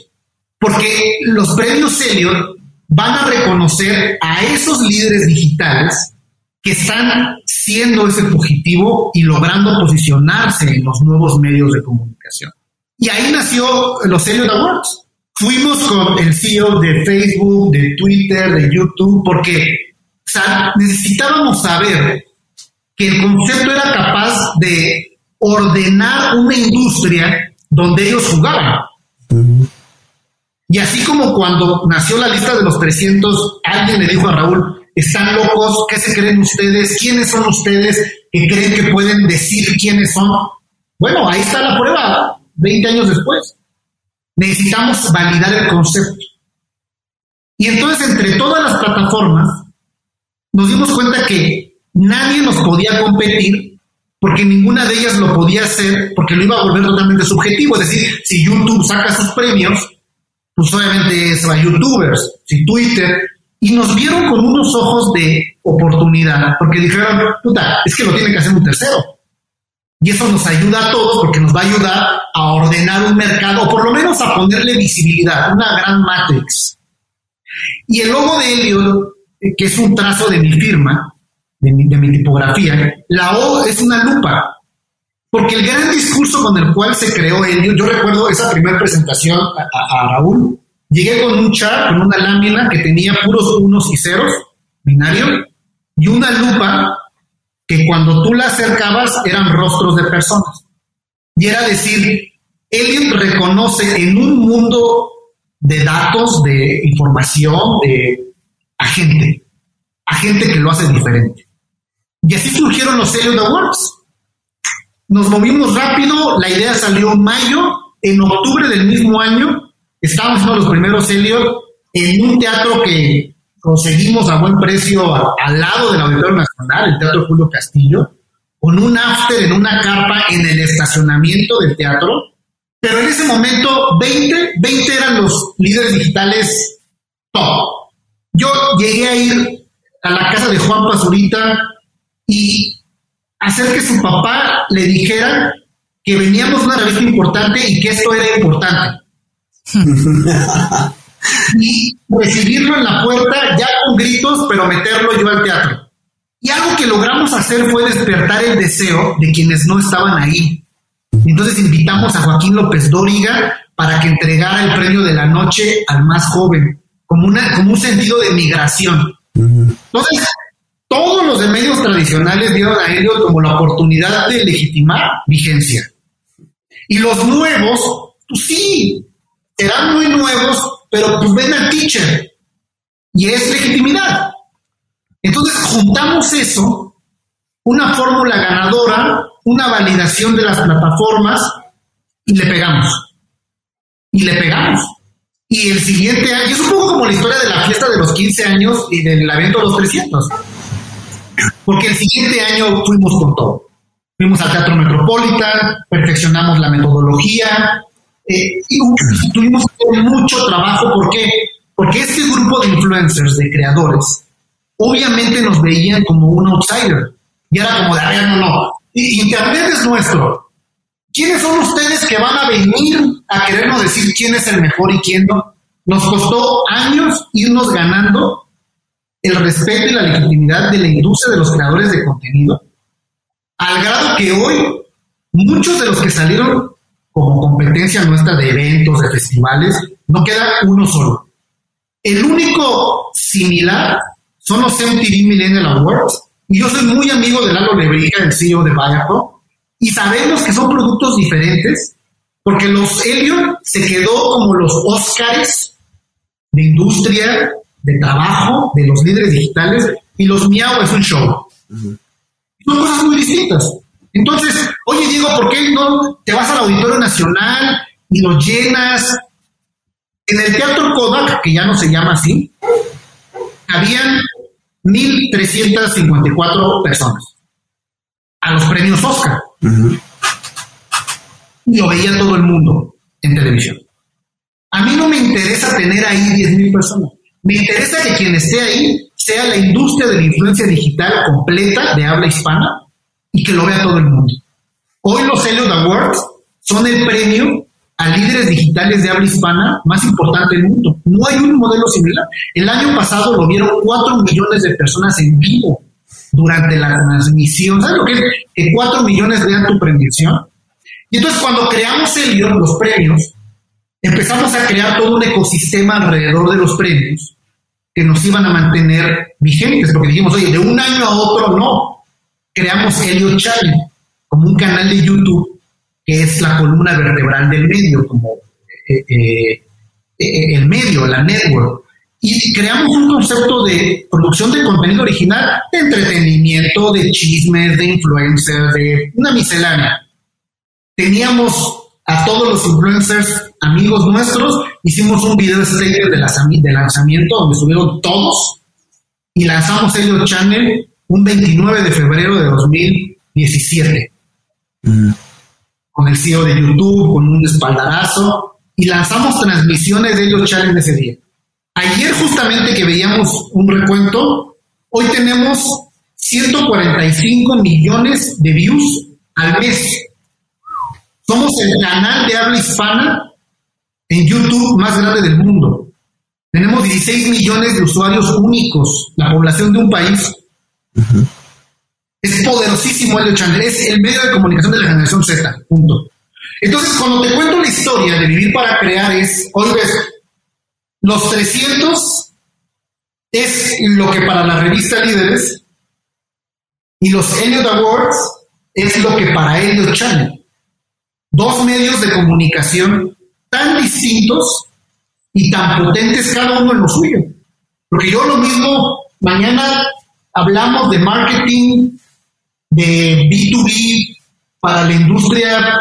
porque los premios Elliot van a reconocer a esos líderes digitales que están siendo ese fugitivo y logrando posicionarse en los nuevos medios de comunicación. Y ahí nació los Elliot Awards. Fuimos con el CEO de Facebook, de Twitter, de YouTube, porque necesitábamos saber que el concepto era capaz de ordenar una industria donde ellos jugaban. Y así como cuando nació la lista de los 300, alguien le dijo a Raúl, están locos, ¿qué se creen ustedes? ¿Quiénes son ustedes que creen que pueden decir quiénes son? Bueno, ahí está la prueba, 20 años después necesitamos validar el concepto. Y entonces entre todas las plataformas nos dimos cuenta que nadie nos podía competir porque ninguna de ellas lo podía hacer porque lo iba a volver totalmente subjetivo. Es decir, si YouTube saca sus premios, pues obviamente es a youtubers, si Twitter, y nos vieron con unos ojos de oportunidad, porque dijeron, puta, es que lo tiene que hacer un tercero. Y eso nos ayuda a todos porque nos va a ayudar a ordenar un mercado, o por lo menos a ponerle visibilidad, una gran matrix. Y el logo de Helio, que es un trazo de mi firma, de mi, tipografía, la O es una lupa. Porque el gran discurso con el cual se creó Elliot, yo recuerdo esa primera presentación a, Raúl, llegué con un chart, con una lámina que tenía puros unos y ceros, binario, y una lupa que cuando tú la acercabas eran rostros de personas. Y era decir, Elliot reconoce en un mundo de datos, de información, de a gente, a gente que lo hace diferente. Y así surgieron los Elliot Awards. Nos movimos rápido, la idea salió en mayo, en octubre del mismo año estábamos haciendo los primeros Elliot en un teatro que conseguimos a buen precio al lado del Auditorio Nacional, el Teatro Julio Castillo, con un after en una carpa en el estacionamiento del teatro. Pero en ese momento, 20, 20 eran los líderes digitales top. Yo llegué a ir a la casa de Juan Pazurita y hacer que su papá le dijera que veníamos una revista importante y que esto era importante. y recibirlo en la puerta ya con gritos, pero meterlo yo al teatro. Y algo que logramos hacer fue despertar el deseo de quienes no estaban ahí. Entonces invitamos a Joaquín López Dóriga para que entregara el premio de la noche al más joven, como, una, como un sentido de migración. Entonces, todos los de medios tradicionales dieron a ellos como la oportunidad de legitimar vigencia. Y los nuevos, pues sí, serán muy nuevos, pero pues ven al teacher y es legitimidad. Entonces juntamos eso, una fórmula ganadora, una validación de las plataformas y le pegamos. Y le pegamos. Y el siguiente año, es un poco como la historia de la fiesta de los 15 años y del evento de los 300. Porque el siguiente año fuimos con todo. Fuimos al Teatro Metropolitan, perfeccionamos la metodología, eh, y tuvimos mucho trabajo. ¿Por qué? Porque este grupo de influencers, de creadores, obviamente nos veían como un outsider. Y era como de, a ver, no, no. Internet es nuestro. ¿Quiénes son ustedes que van a venir a querernos decir quién es el mejor y quién no? Nos costó años irnos ganando el respeto y la legitimidad de la industria de los creadores de contenido, al grado que hoy muchos de los que salieron como competencia nuestra de eventos, de festivales, no queda uno solo. El único similar son los MTV Millennial Awards, y yo soy muy amigo de Lalo Lebrica, el CEO de Viacom, y sabemos que son productos diferentes, porque los Elliot se quedó como los Oscars de industria, de trabajo, de los líderes digitales, y los Miau es un show. Son cosas muy distintas. Entonces, oye Diego, ¿por qué no te vas al Auditorio Nacional y lo llenas? En el Teatro Kodak, que ya no se llama así, habían 1.354 personas a los premios Oscar. Y lo veía todo el mundo en televisión. A mí no me interesa tener ahí 10.000 personas. Me interesa que quien esté ahí sea la industria de la influencia digital completa de habla hispana y que lo vea todo el mundo. Hoy los Elliot Awards son el premio a líderes digitales de habla hispana más importante del mundo. No hay un modelo similar. El año pasado lo vieron 4 millones de personas en vivo durante la transmisión. ¿Sabes lo que es? Que 4 millones vean tu premiación. Y entonces cuando creamos Elliot, los premios, empezamos a crear todo un ecosistema alrededor de los premios que nos iban a mantener vigentes, porque dijimos, oye, de un año a otro no, creamos Elliot Channel como un canal de YouTube que es la columna vertebral del medio, como eh, eh, eh, el medio, la network. Y creamos un concepto de producción de contenido original, de entretenimiento, de chismes, de influencers, de una miscelánea. Teníamos a todos los influencers amigos nuestros, hicimos un video de, de lanzamiento donde subieron todos y lanzamos Elliot Channel un 29 de febrero de 2017, mm. con el CEO de YouTube, con un espaldarazo, y lanzamos transmisiones de ellos challenge ese día. Ayer justamente que veíamos un recuento, hoy tenemos 145 millones de views al mes. Somos el canal de habla hispana en YouTube más grande del mundo. Tenemos 16 millones de usuarios únicos, la población de un país Es poderosísimo Chandler, es el medio de comunicación de la generación Z, punto. Entonces, cuando te cuento la historia de Vivir para Crear, es, hoy ves, los 300 es lo que para la revista Líderes y los Elliot Awards es lo que para Elliot Channel. Dos medios de comunicación tan distintos y tan potentes cada uno en lo suyo. Porque yo lo mismo, mañana hablamos de marketing, de B2B para la industria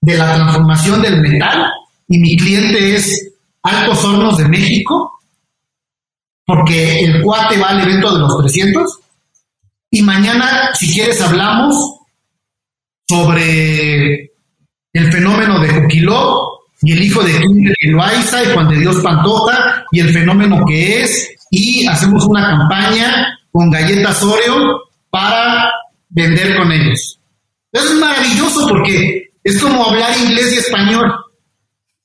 de la transformación del metal y mi cliente es Altos Hornos de México, porque el cuate va al evento de los 300 y mañana, si quieres, hablamos sobre el fenómeno de Juquiló y el hijo de Kimberly Loaiza y Juan de Dios Pantoja y el fenómeno que es y hacemos una campaña con galletas Oreo para vender con ellos. Es maravilloso porque es como hablar inglés y español.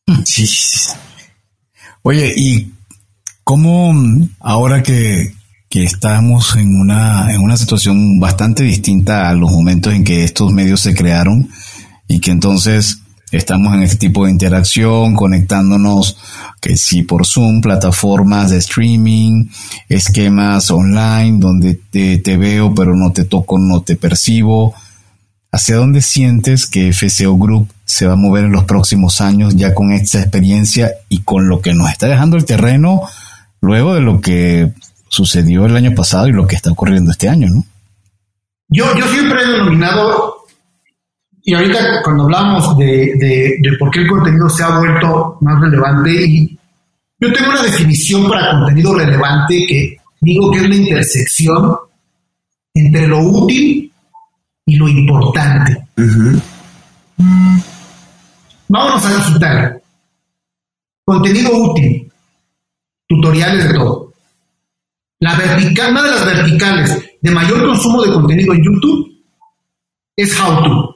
Sí. Oye, ¿y cómo ahora que, que estamos en una, en una situación bastante distinta a los momentos en que estos medios se crearon y que entonces Estamos en este tipo de interacción, conectándonos, que sí por Zoom, plataformas de streaming, esquemas online, donde te, te veo pero no te toco, no te percibo. ¿Hacia dónde sientes que FCO Group se va a mover en los próximos años ya con esta experiencia y con lo que nos está dejando el terreno luego de lo que sucedió el año pasado y lo que está ocurriendo este año, ¿no? Yo, yo siempre he denominado y ahorita cuando hablamos de, por qué el contenido se ha vuelto más relevante, y yo tengo una definición para contenido relevante que digo que es la intersección entre lo útil y lo importante. Vámonos a digital. Contenido útil. Tutoriales de todo. La vertical, una de las verticales de mayor consumo de contenido en YouTube es How to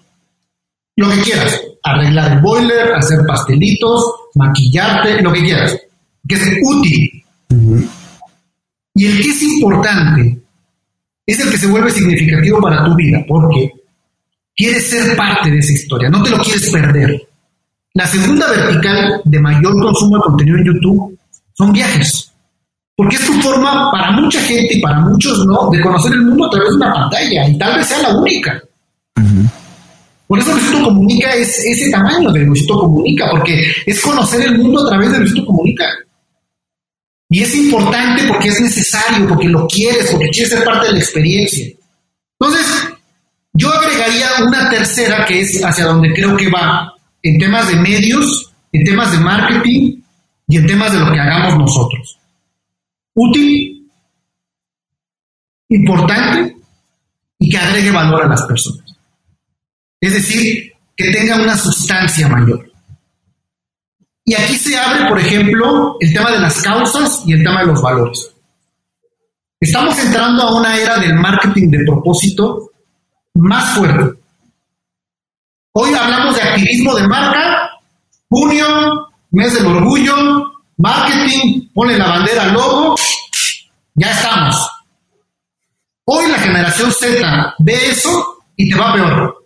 lo que quieras, arreglar el boiler, hacer pastelitos, maquillarte, lo que quieras, que es útil. Y el que es importante es el que se vuelve significativo para tu vida, porque quieres ser parte de esa historia, no te lo quieres perder. La segunda vertical de mayor consumo de contenido en YouTube son viajes, porque es tu forma para mucha gente y para muchos no de conocer el mundo a través de una pantalla y tal vez sea la única. Por eso Luisito Comunica es ese tamaño de Luisito Comunica, porque es conocer el mundo a través de Luisito Comunica. Y es importante porque es necesario, porque lo quieres, porque quieres ser parte de la experiencia. Entonces, yo agregaría una tercera que es hacia donde creo que va en temas de medios, en temas de marketing y en temas de lo que hagamos nosotros. Útil, importante y que agregue valor a las personas. Es decir, que tenga una sustancia mayor. Y aquí se abre, por ejemplo, el tema de las causas y el tema de los valores. Estamos entrando a una era del marketing de propósito más fuerte. Hoy hablamos de activismo de marca, junio, mes del orgullo, marketing, pone la bandera logo, ya estamos. Hoy la generación Z ve eso y te va peor.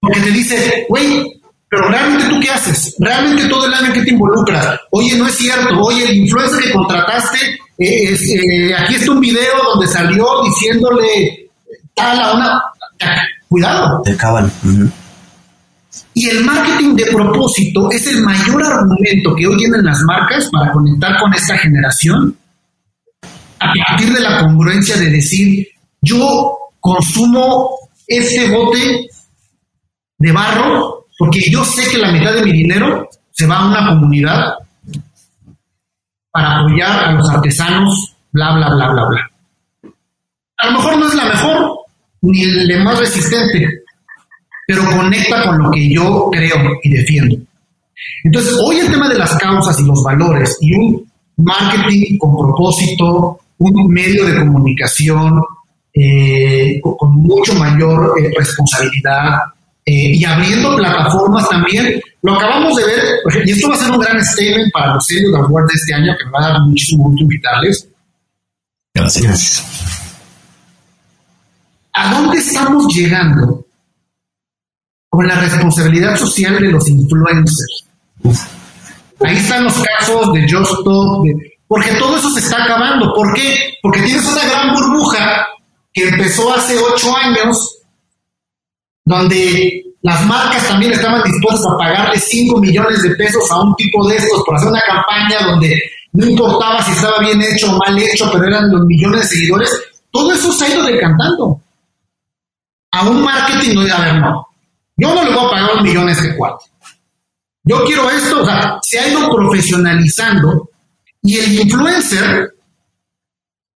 Porque te dice, güey, pero realmente tú qué haces? Realmente todo el año que te involucras. Oye, no es cierto. Oye, el influencer que contrataste, eh, eh, aquí está un video donde salió diciéndole tal a una. Cuidado. Te acaban. Y el marketing de propósito es el mayor argumento que hoy tienen las marcas para conectar con esta generación a partir de la congruencia de decir, yo consumo este bote de barro, porque yo sé que la mitad de mi dinero se va a una comunidad para apoyar a los artesanos, bla, bla, bla, bla, bla. A lo mejor no es la mejor ni el más resistente, pero conecta con lo que yo creo y defiendo. Entonces, hoy el tema de las causas y los valores y un marketing con propósito, un medio de comunicación eh, con, mucho mayor eh, responsabilidad, eh, y abriendo plataformas también. Lo acabamos de ver, y esto va a ser un gran statement para los sellos de Award de este año, que me va a dar muchísimo gusto invitarles. Gracias. ¿a dónde estamos llegando con la responsabilidad social de los influencers? Ahí están los casos de Just porque todo eso se está acabando. ¿Por qué? Porque tienes una gran burbuja que empezó hace ocho años, donde las marcas también estaban dispuestas a pagarle 5 millones de pesos a un tipo de estos por hacer una campaña donde no importaba si estaba bien hecho o mal hecho, pero eran los millones de seguidores. Todo eso se ha ido decantando. A un marketing no, a ver, no. Yo no le voy a pagar un millón a este. Yo quiero esto, o sea, se ha ido profesionalizando y el influencer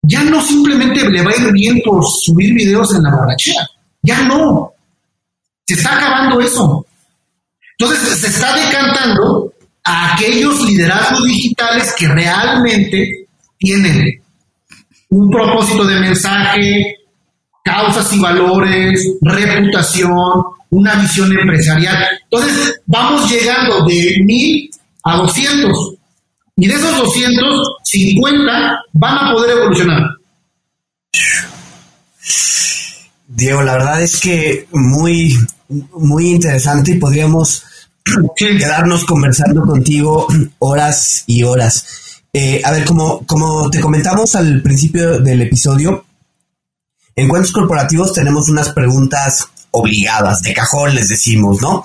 ya no simplemente le va a ir bien por subir videos en la borrachera. Ya no. Se está acabando eso. Entonces se está decantando a aquellos liderazgos digitales que realmente tienen un propósito de mensaje, causas y valores, reputación, una visión empresarial. Entonces vamos llegando de mil a 200 y de esos 250 van a poder evolucionar. Diego, la verdad es que muy, muy interesante y podríamos quedarnos conversando contigo horas y horas. Eh, a ver, como, como te comentamos al principio del episodio, en cuentos corporativos tenemos unas preguntas obligadas, de cajón les decimos, ¿no?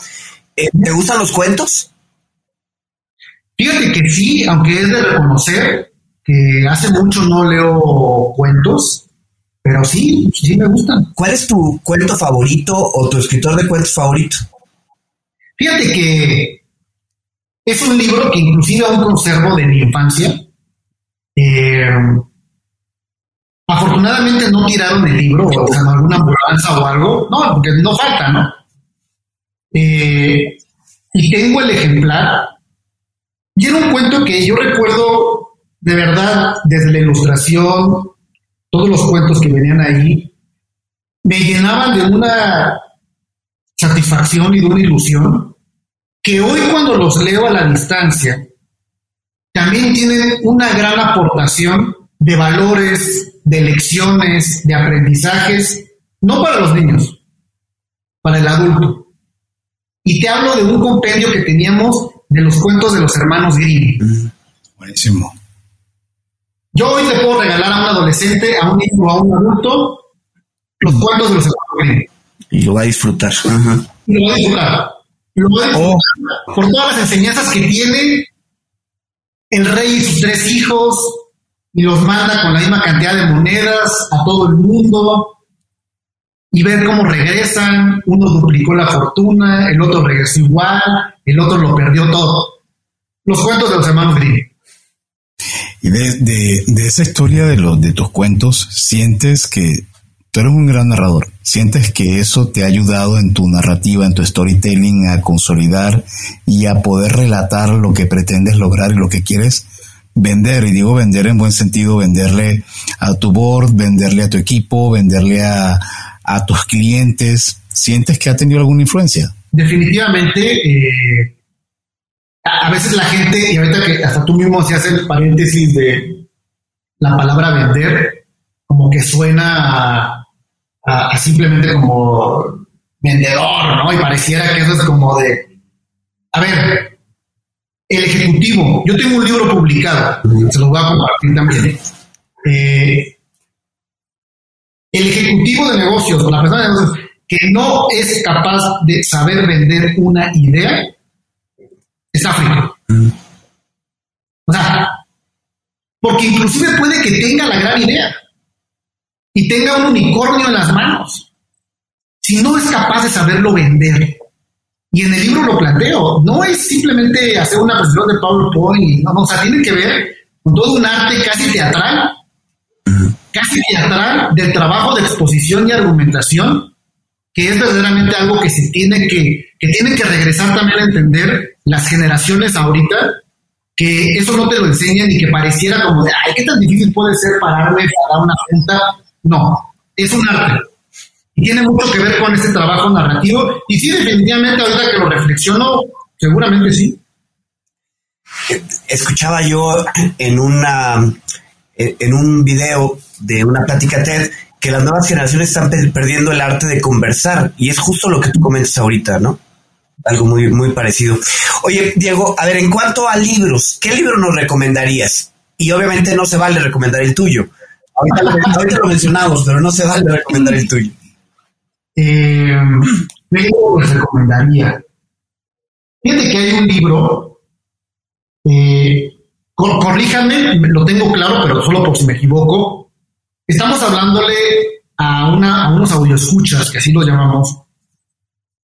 Eh, ¿Te gustan los cuentos? Fíjate que sí, aunque es de reconocer que hace mucho no leo cuentos, pero sí, sí me gustan. ¿Cuál es tu cuento favorito o tu escritor de cuentos favorito? Fíjate que es un libro que inclusive aún conservo de mi infancia. Eh, afortunadamente no tiraron el libro o en alguna mudanza o algo. No, porque no falta, ¿no? Eh, y tengo el ejemplar y era un cuento que yo recuerdo de verdad desde la ilustración, todos los cuentos que venían ahí, me llenaban de una satisfacción y de una ilusión que hoy cuando los leo a la distancia, también tienen una gran aportación de valores, de lecciones, de aprendizajes, no para los niños, para el adulto. Y te hablo de un compendio que teníamos de los cuentos de los hermanos Grimm. Buenísimo. Yo hoy le puedo regalar a un adolescente, a un niño o a un adulto los cuentos de los hermanos Grimm. Y lo va a disfrutar. Y lo va a disfrutar. lo va a disfrutar oh. por todas las enseñanzas que tiene el rey y sus tres hijos, y los manda con la misma cantidad de monedas a todo el mundo, y ver cómo regresan, uno duplicó la fortuna, el otro regresó igual, el otro lo perdió todo. Los cuentos de los hermanos Grimm. Y de, esa historia de, los, de tus cuentos, sientes que tú eres un gran narrador, sientes que eso te ha ayudado en tu narrativa, en tu storytelling, a consolidar y a poder relatar lo que pretendes lograr y lo que quieres vender, y digo vender en buen sentido, venderle a tu board, venderle a tu equipo, venderle a, a tus clientes? ¿Sientes que ha tenido alguna influencia? Definitivamente, eh, a veces la gente, y ahorita que hasta tú mismo se hace el paréntesis de la palabra vender, como que suena a, simplemente como vendedor, ¿no? Y pareciera que eso es como de, a ver, el ejecutivo, yo tengo un libro publicado, se lo voy a compartir también. Eh, el ejecutivo de negocios o la persona de negocios que no es capaz de saber vender una idea es África. O sea, porque inclusive puede que tenga la gran idea y tenga un unicornio en las manos. Si no es capaz de saberlo vender, y en el libro lo planteo, no es simplemente hacer una presentación de PowerPoint, no, no, o sea, tiene que ver con todo un arte casi teatral casi teatral del trabajo de exposición y argumentación, que es verdaderamente algo que se tiene que, que tienen que regresar también a entender las generaciones ahorita, que eso no te lo enseñan y que pareciera como de, ay, qué tan difícil puede ser pararme para una junta. No, es un arte. Y tiene mucho que ver con ese trabajo narrativo. Y sí, definitivamente, ahorita que lo reflexiono, seguramente sí. Escuchaba yo en una en un video de una plática TED que las nuevas generaciones están perdiendo el arte de conversar y es justo lo que tú comentas ahorita, ¿no? Algo muy, muy parecido. Oye, Diego, a ver, en cuanto a libros, ¿qué libro nos recomendarías? Y obviamente no se vale recomendar el tuyo. Ahorita, lo mencionamos, pero no se vale recomendar el tuyo. Eh, ¿Qué les recomendaría? Fíjate que hay un libro, eh, corríjame, lo tengo claro, pero solo por si me equivoco. Estamos hablándole a, una, a unos audioescuchas, que así lo llamamos,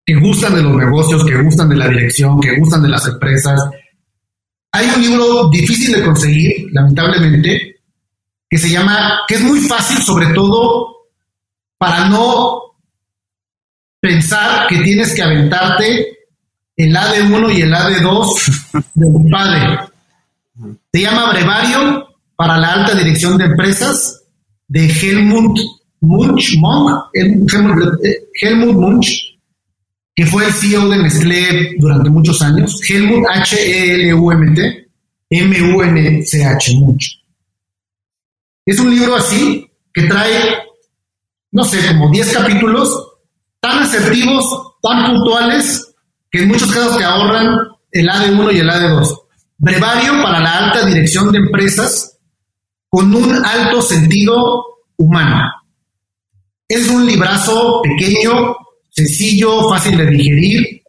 que gustan de los negocios, que gustan de la dirección, que gustan de las empresas. Hay un libro difícil de conseguir, lamentablemente, que se llama, que es muy fácil, sobre todo para no pensar que tienes que aventarte el AD1 y el AD2 del padre. Se llama Brevario para la alta dirección de empresas de Helmut Munch, Helmut Munch, que fue el CEO de Nestlé durante muchos años. Helmut H-E-L-U-M-T, M-U-N-C-H, Munch. Es un libro así que trae, no sé, como 10 capítulos tan asertivos, tan puntuales, que en muchos casos te ahorran el AD1 y el AD2. Brevario para la alta dirección de empresas con un alto sentido humano. Es un librazo pequeño, sencillo, fácil de digerir,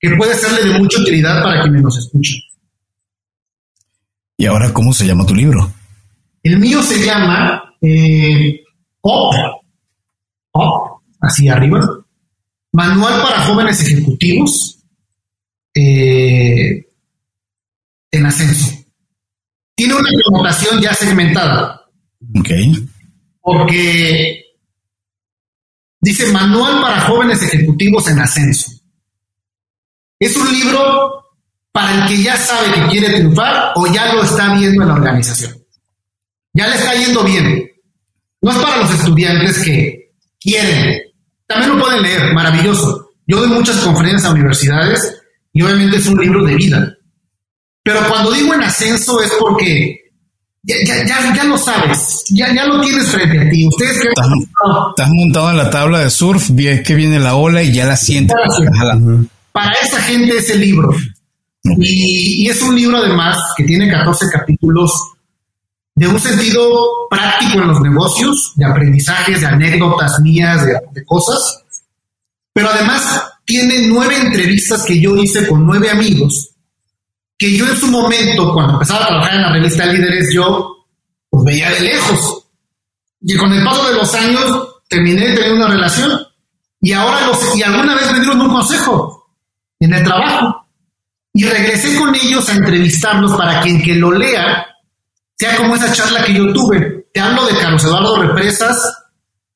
que puede serle de mucha utilidad para quienes nos escuchan. ¿Y ahora cómo se llama tu libro? El mío se llama eh, POP, POP, así arriba, Manual para jóvenes ejecutivos eh, en ascenso. Tiene una connotación ya segmentada. Ok. Porque dice Manual para jóvenes ejecutivos en ascenso. Es un libro para el que ya sabe que quiere triunfar o ya lo está viendo en la organización. Ya le está yendo bien. No es para los estudiantes que quieren, también lo pueden leer, maravilloso. Yo doy muchas conferencias a universidades y obviamente es un libro de vida. Pero cuando digo en ascenso es porque ya, ya, ya, lo sabes, ya, ya lo tienes frente a ti. Ustedes que estás, montado en la tabla de surf, ves que viene la ola y ya la sientes. Para esa gente es el libro. Y, y, es un libro además que tiene 14 capítulos de un sentido práctico en los negocios, de aprendizajes, de anécdotas mías, de, cosas, pero además tiene nueve entrevistas que yo hice con nueve amigos, que yo en su momento, cuando empezaba a trabajar en la revista Líderes, yo pues, veía de lejos. Y con el paso de los años terminé de tener una relación y ahora los, y alguna vez me dieron un consejo en el trabajo. Y regresé con ellos a entrevistarlos para quien que lo lea sea como esa charla que yo tuve. Te hablo de Carlos Eduardo Represas,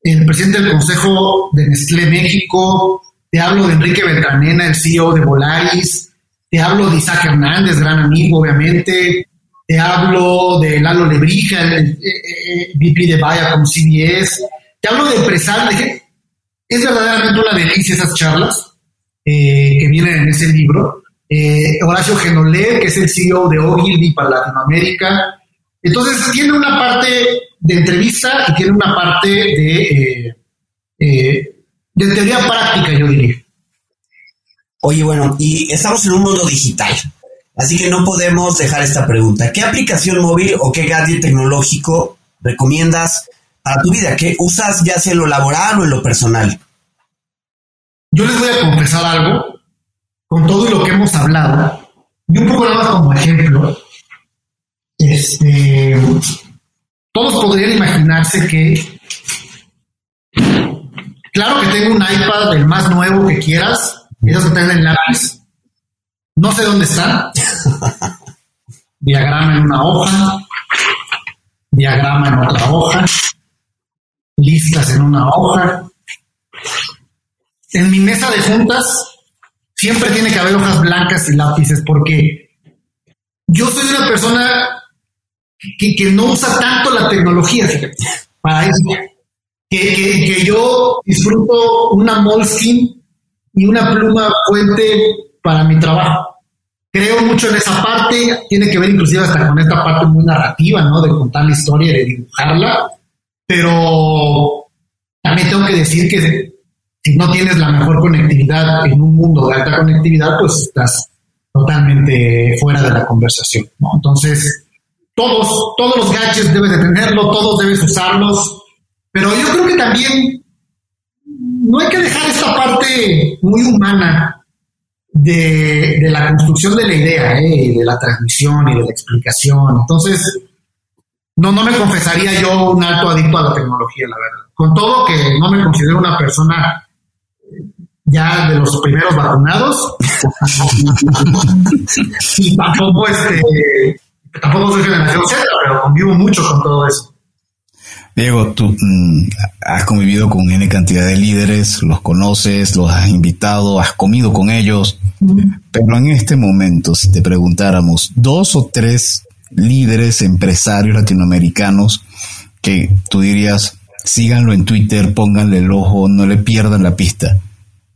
el presidente del Consejo de Nestlé México, te hablo de Enrique Beltranena, el CEO de Volaris, te hablo de Isaac Hernández, gran amigo, obviamente, te hablo de Lalo Lebrija, el, eh, eh, VP de Viacom CBS, te hablo de empresarios, es verdaderamente una delicia esas charlas eh, que vienen en ese libro. Horacio Genolet, que es el CEO de Ogilvy para Latinoamérica, entonces tiene una parte de entrevista y tiene una parte de, eh, eh, de teoría práctica, yo diría. Oye, bueno, y estamos en un mundo digital, así que no podemos dejar esta pregunta. ¿Qué aplicación móvil o qué gadget tecnológico recomiendas para tu vida? ¿Qué usas ya sea en lo laboral o en lo personal? Yo les voy a confesar algo con todo lo que hemos hablado y un poco nada más como ejemplo. Este, todos podrían imaginarse que, claro que tengo un iPad, el más nuevo que quieras, esos que tienen lápiz, no sé dónde está, diagrama en una hoja, diagrama en otra hoja, listas en una hoja. En mi mesa de juntas siempre tiene que haber hojas blancas y lápices porque yo soy una persona que, no usa tanto la tecnología, para eso. Que, que, yo disfruto una Moleskine y una pluma fuente para mi trabajo. Creo mucho en esa parte, tiene que ver inclusive hasta con esta parte muy narrativa, ¿no? De contar la historia de dibujarla. Pero también tengo que decir que si no tienes la mejor conectividad en un mundo de alta conectividad, pues estás totalmente fuera de la conversación. Entonces, todos, todos los gadgets debes de tenerlo, todos debes usarlos, pero yo creo que también no hay que dejar esta parte muy humana de, la construcción de la idea, ¿eh? de la transmisión y de la explicación. Entonces, no, no me confesaría yo un alto adicto a la tecnología, la verdad. Con todo que no me considero una persona ya de los primeros vacunados. y tampoco, este, tampoco soy generación pero convivo mucho con todo eso. Diego, tú mm, has convivido con N cantidad de líderes, los conoces, los has invitado, has comido con ellos, pero en este momento, si te preguntáramos dos o tres líderes empresarios latinoamericanos que tú dirías, síganlo en Twitter, pónganle el ojo, no le pierdan la pista,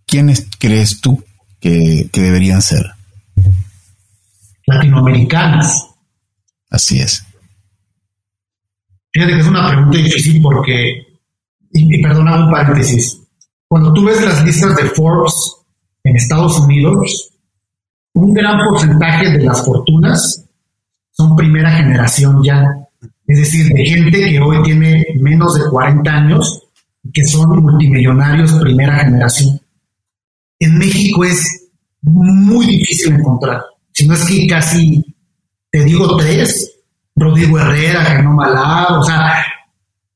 ¿quiénes crees tú que, que deberían ser? Latinoamericanos. Así es. Fíjate que es una pregunta difícil porque, y, perdona un paréntesis, cuando tú ves las listas de Forbes en Estados Unidos, un gran porcentaje de las fortunas son primera generación ya. Es decir, de gente que hoy tiene menos de 40 años, que son multimillonarios primera generación. En México es muy difícil encontrar. Si no es que casi, te digo tres, Rodrigo Herrera, Genoma Lab, o sea,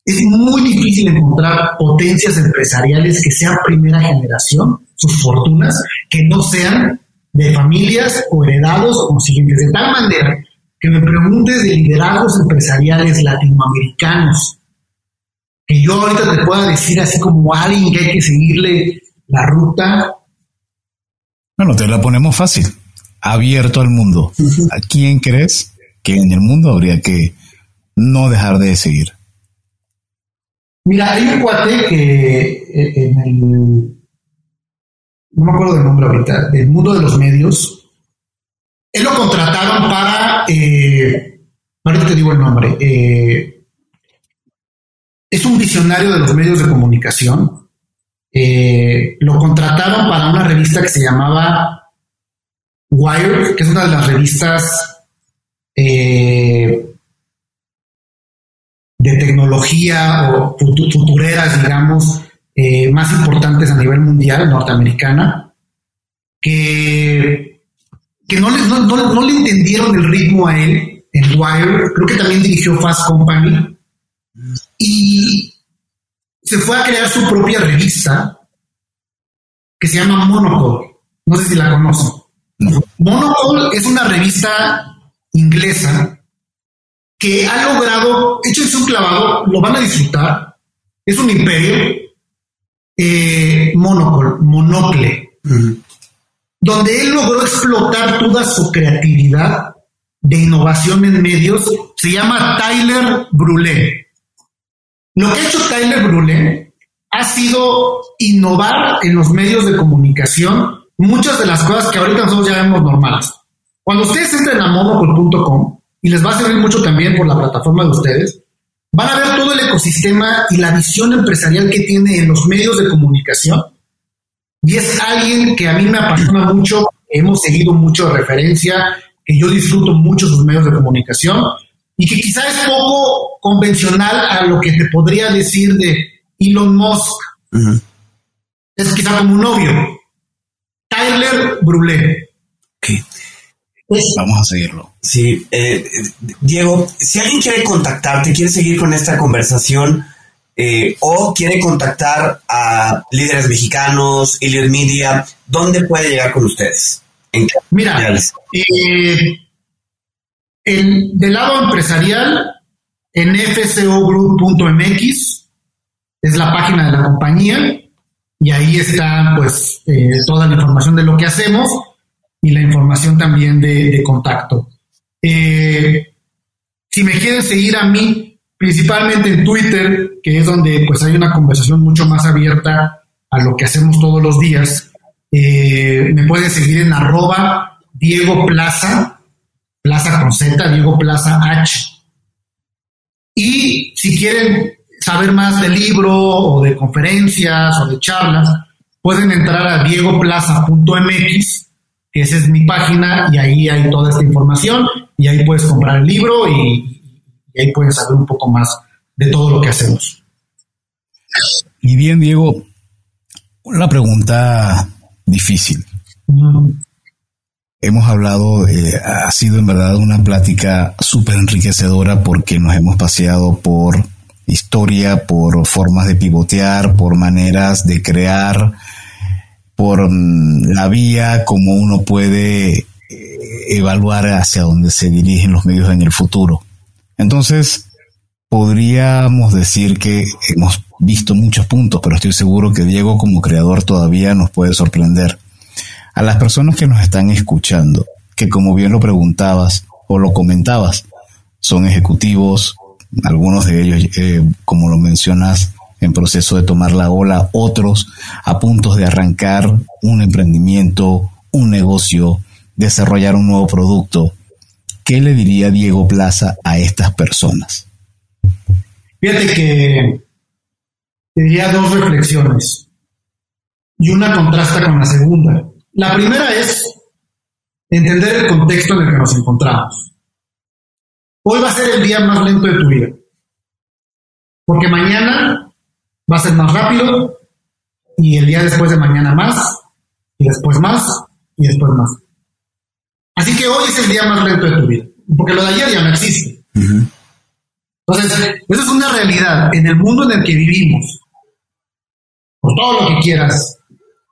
es muy difícil encontrar potencias empresariales que sean primera generación, sus fortunas, que no sean de familias o heredados o siguientes. De tal manera que me preguntes de liderazgos empresariales latinoamericanos, que yo ahorita te pueda decir así como alguien que hay que seguirle la ruta. Bueno, te la ponemos fácil, abierto al mundo. ¿A quién crees que en el mundo habría que no dejar de seguir? Mira, hay un cuate que eh, en el. No me acuerdo del nombre ahorita, del mundo de los medios. Él lo contrataron para. Eh, ahorita te digo el nombre. Eh, es un visionario de los medios de comunicación. lo contrataron para una revista que se llamaba Wire, que es una de las revistas eh, de tecnología o futureras, digamos, eh, más importantes a nivel mundial, norteamericana, que, que no, le, no, le entendieron el ritmo a él en Wire, creo que también dirigió Fast Company, y se fue a crear su propia revista que se llama Monocle. No sé si la conocen. Monocle es una revista inglesa que ha logrado, échense un clavado, lo van a disfrutar, es un imperio, eh, monocle, donde él logró explotar toda su creatividad de innovación en medios, se llama Tyler Brulé. Lo que ha hecho Tyler Brulé ha sido innovar en los medios de comunicación muchas de las cosas que ahorita nosotros ya vemos normales. Cuando ustedes entren a monopol.com, y les va a servir mucho también por la plataforma de ustedes, van a ver todo el ecosistema y la visión empresarial que tiene en los medios de comunicación. Y es alguien que a mí me apasiona mucho, hemos seguido mucho de referencia, que yo disfruto mucho sus medios de comunicación y que quizá es poco convencional a lo que te podría decir de Elon Musk. Es quizá como un novio. Tyler Brulé. Pues, Vamos a seguirlo. Sí, eh, Diego, si alguien quiere contactarte, quiere seguir con esta conversación eh, o quiere contactar a líderes mexicanos, Iliad Media, ¿dónde puede llegar con ustedes? Mira, eh, del lado empresarial, en fcogroup.mx es la página de la compañía y ahí está pues toda la información de lo que hacemos y la información también de, contacto. Eh, si me quieren seguir a mí, principalmente en Twitter, que es donde pues hay una conversación mucho más abierta a lo que hacemos todos los días, eh, me pueden seguir en arroba Diego Plaza, Plaza con Z, Diego Plaza H. Y si quieren saber más de libro o de conferencias o de charlas, pueden entrar a diegoplaza.mx, esa es mi página, y ahí hay toda esta información, y ahí puedes comprar el libro y, y ahí puedes saber un poco más de todo lo que hacemos. Y bien, Diego, una pregunta difícil. Hemos hablado, eh, ha sido en verdad una plática súper enriquecedora porque nos hemos paseado por historia, por formas de pivotear, por maneras de crear, por mm, la vía como uno puede eh, evaluar hacia dónde se dirigen los medios en el futuro. Entonces, podríamos decir que hemos visto muchos puntos, pero estoy seguro que Diego como creador todavía nos puede sorprender. A las personas que nos están escuchando, que como bien lo preguntabas o lo comentabas, son ejecutivos, algunos de ellos, eh, como lo mencionas, en proceso de tomar la ola, otros a puntos de arrancar un emprendimiento, un negocio, desarrollar un nuevo producto. ¿Qué le diría Diego Plaza a estas personas? Fíjate que te diría dos reflexiones y una contrasta con la segunda. La primera es entender el contexto en el que nos encontramos. Hoy va a ser el día más lento de tu vida, porque mañana va a ser más rápido y el día después de mañana más y después más y después más. Así que hoy es el día más lento de tu vida, porque lo de ayer ya no existe. Entonces, eso es una realidad en el mundo en el que vivimos. Por todo lo que quieras,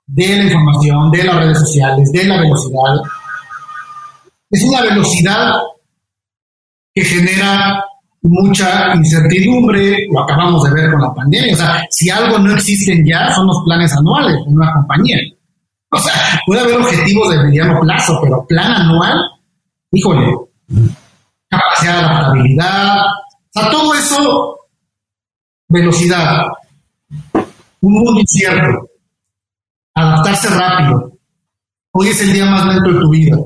de la información, de las redes sociales, de la velocidad. Es una velocidad que genera mucha incertidumbre, lo acabamos de ver con la pandemia. O sea, si algo no existe ya, son los planes anuales en una compañía. O sea, puede haber objetivos de mediano plazo, pero plan anual, híjole, capacidad de adaptabilidad, o sea, todo eso, velocidad, un mundo incierto, adaptarse rápido. Hoy es el día más lento de tu vida.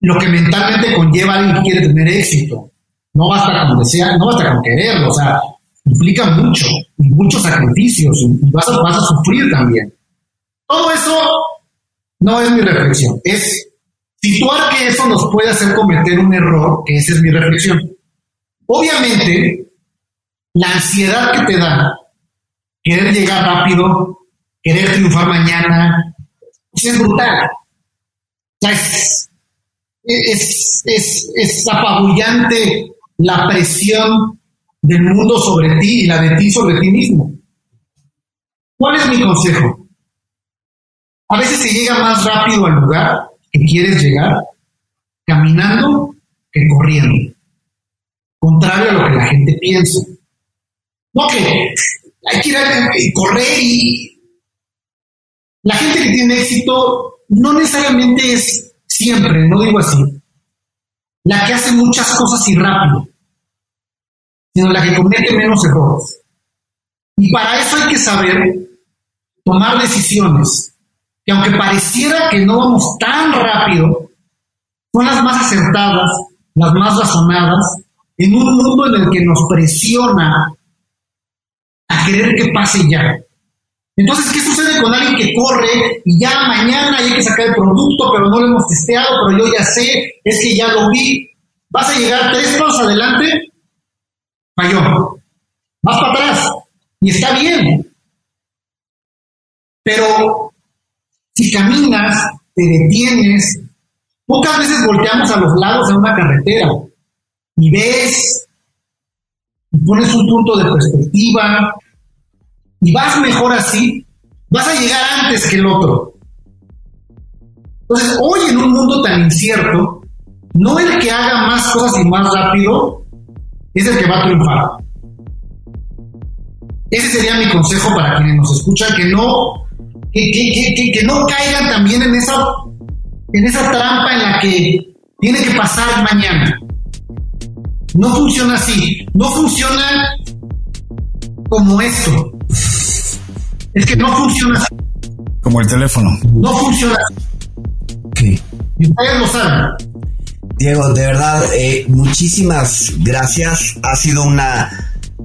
Lo que mentalmente conlleva alguien que quiere tener éxito. No basta con desear, no basta con quererlo, o sea, implica mucho muchos sacrificios y vas a, sufrir también. Todo eso no es mi reflexión, es situar que eso nos puede hacer cometer un error, que esa es mi reflexión. Obviamente, la ansiedad que te da querer llegar rápido, querer triunfar mañana, pues es brutal. es, es, es apabullante la presión del mundo sobre ti y la de ti sobre ti mismo. ¿Cuál es mi consejo? A veces se llega más rápido al lugar que quieres llegar caminando que corriendo contrario a lo que la gente piensa. No que hay que ir a correr y... La gente que tiene éxito no necesariamente es siempre, no digo así, la que hace muchas cosas y rápido, sino la que comete menos errores. Y para eso hay que saber tomar decisiones que aunque pareciera que no vamos tan rápido, son las más acertadas, las más razonadas en un mundo en el que nos presiona a querer que pase ya. Entonces, ¿qué sucede con alguien que corre y ya mañana hay que sacar el producto, pero no lo hemos testeado, pero yo ya sé, es que ya lo vi? Vas a llegar tres pasos adelante, falló. Vas para atrás y está bien. Pero si caminas, te detienes, pocas veces volteamos a los lados en una carretera y ves y pones un punto de perspectiva y vas mejor así, vas a llegar antes que el otro. Entonces, hoy en un mundo tan incierto, no el que haga más cosas y más rápido es el que va a triunfar. Ese sería mi consejo para quienes nos escuchan, que no, que, que no caigan también en esa, en esa trampa en la que tiene que pasar mañana. No funciona así. No funciona como esto. Es que no funciona así. Como el teléfono. No funciona así. Y ustedes lo saben. Diego, de verdad, eh, muchísimas gracias. Ha sido una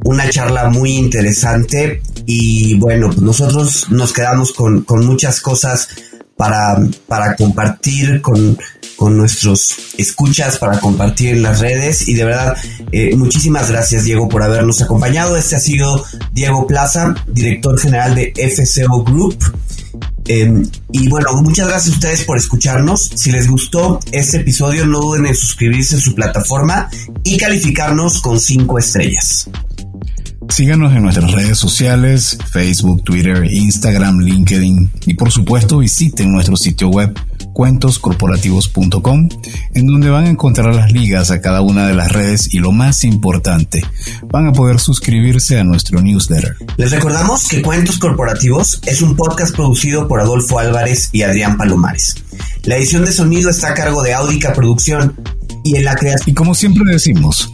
una charla muy interesante y bueno, pues nosotros nos quedamos con, con muchas cosas para, para compartir con, con nuestros escuchas, para compartir en las redes. Y de verdad, eh, muchísimas gracias, Diego, por habernos acompañado. Este ha sido Diego Plaza, director general de FCO Group. Em, y bueno, muchas gracias a ustedes por escucharnos. Si les gustó este episodio, no duden en suscribirse en su plataforma y calificarnos con cinco estrellas. Síganos en nuestras redes sociales, Facebook, Twitter, Instagram, LinkedIn y por supuesto visiten nuestro sitio web cuentoscorporativos.com en donde van a encontrar las ligas a cada una de las redes y lo más importante, van a poder suscribirse a nuestro newsletter. Les recordamos que Cuentos Corporativos es un podcast producido por Adolfo Álvarez y Adrián Palomares. La edición de sonido está a cargo de Audica Producción y en la creación... Y como siempre decimos,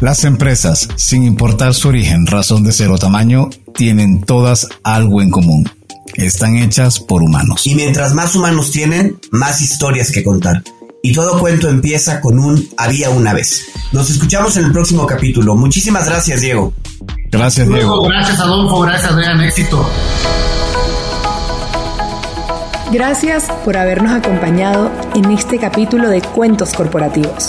las empresas, sin importar su origen, razón de ser o tamaño, tienen todas algo en común. Están hechas por humanos. Y mientras más humanos tienen, más historias que contar. Y todo cuento empieza con un había una vez. Nos escuchamos en el próximo capítulo. Muchísimas gracias, Diego. Gracias, Diego. Gracias, Adolfo. Gracias, Adrián. Éxito. Gracias por habernos acompañado en este capítulo de Cuentos Corporativos.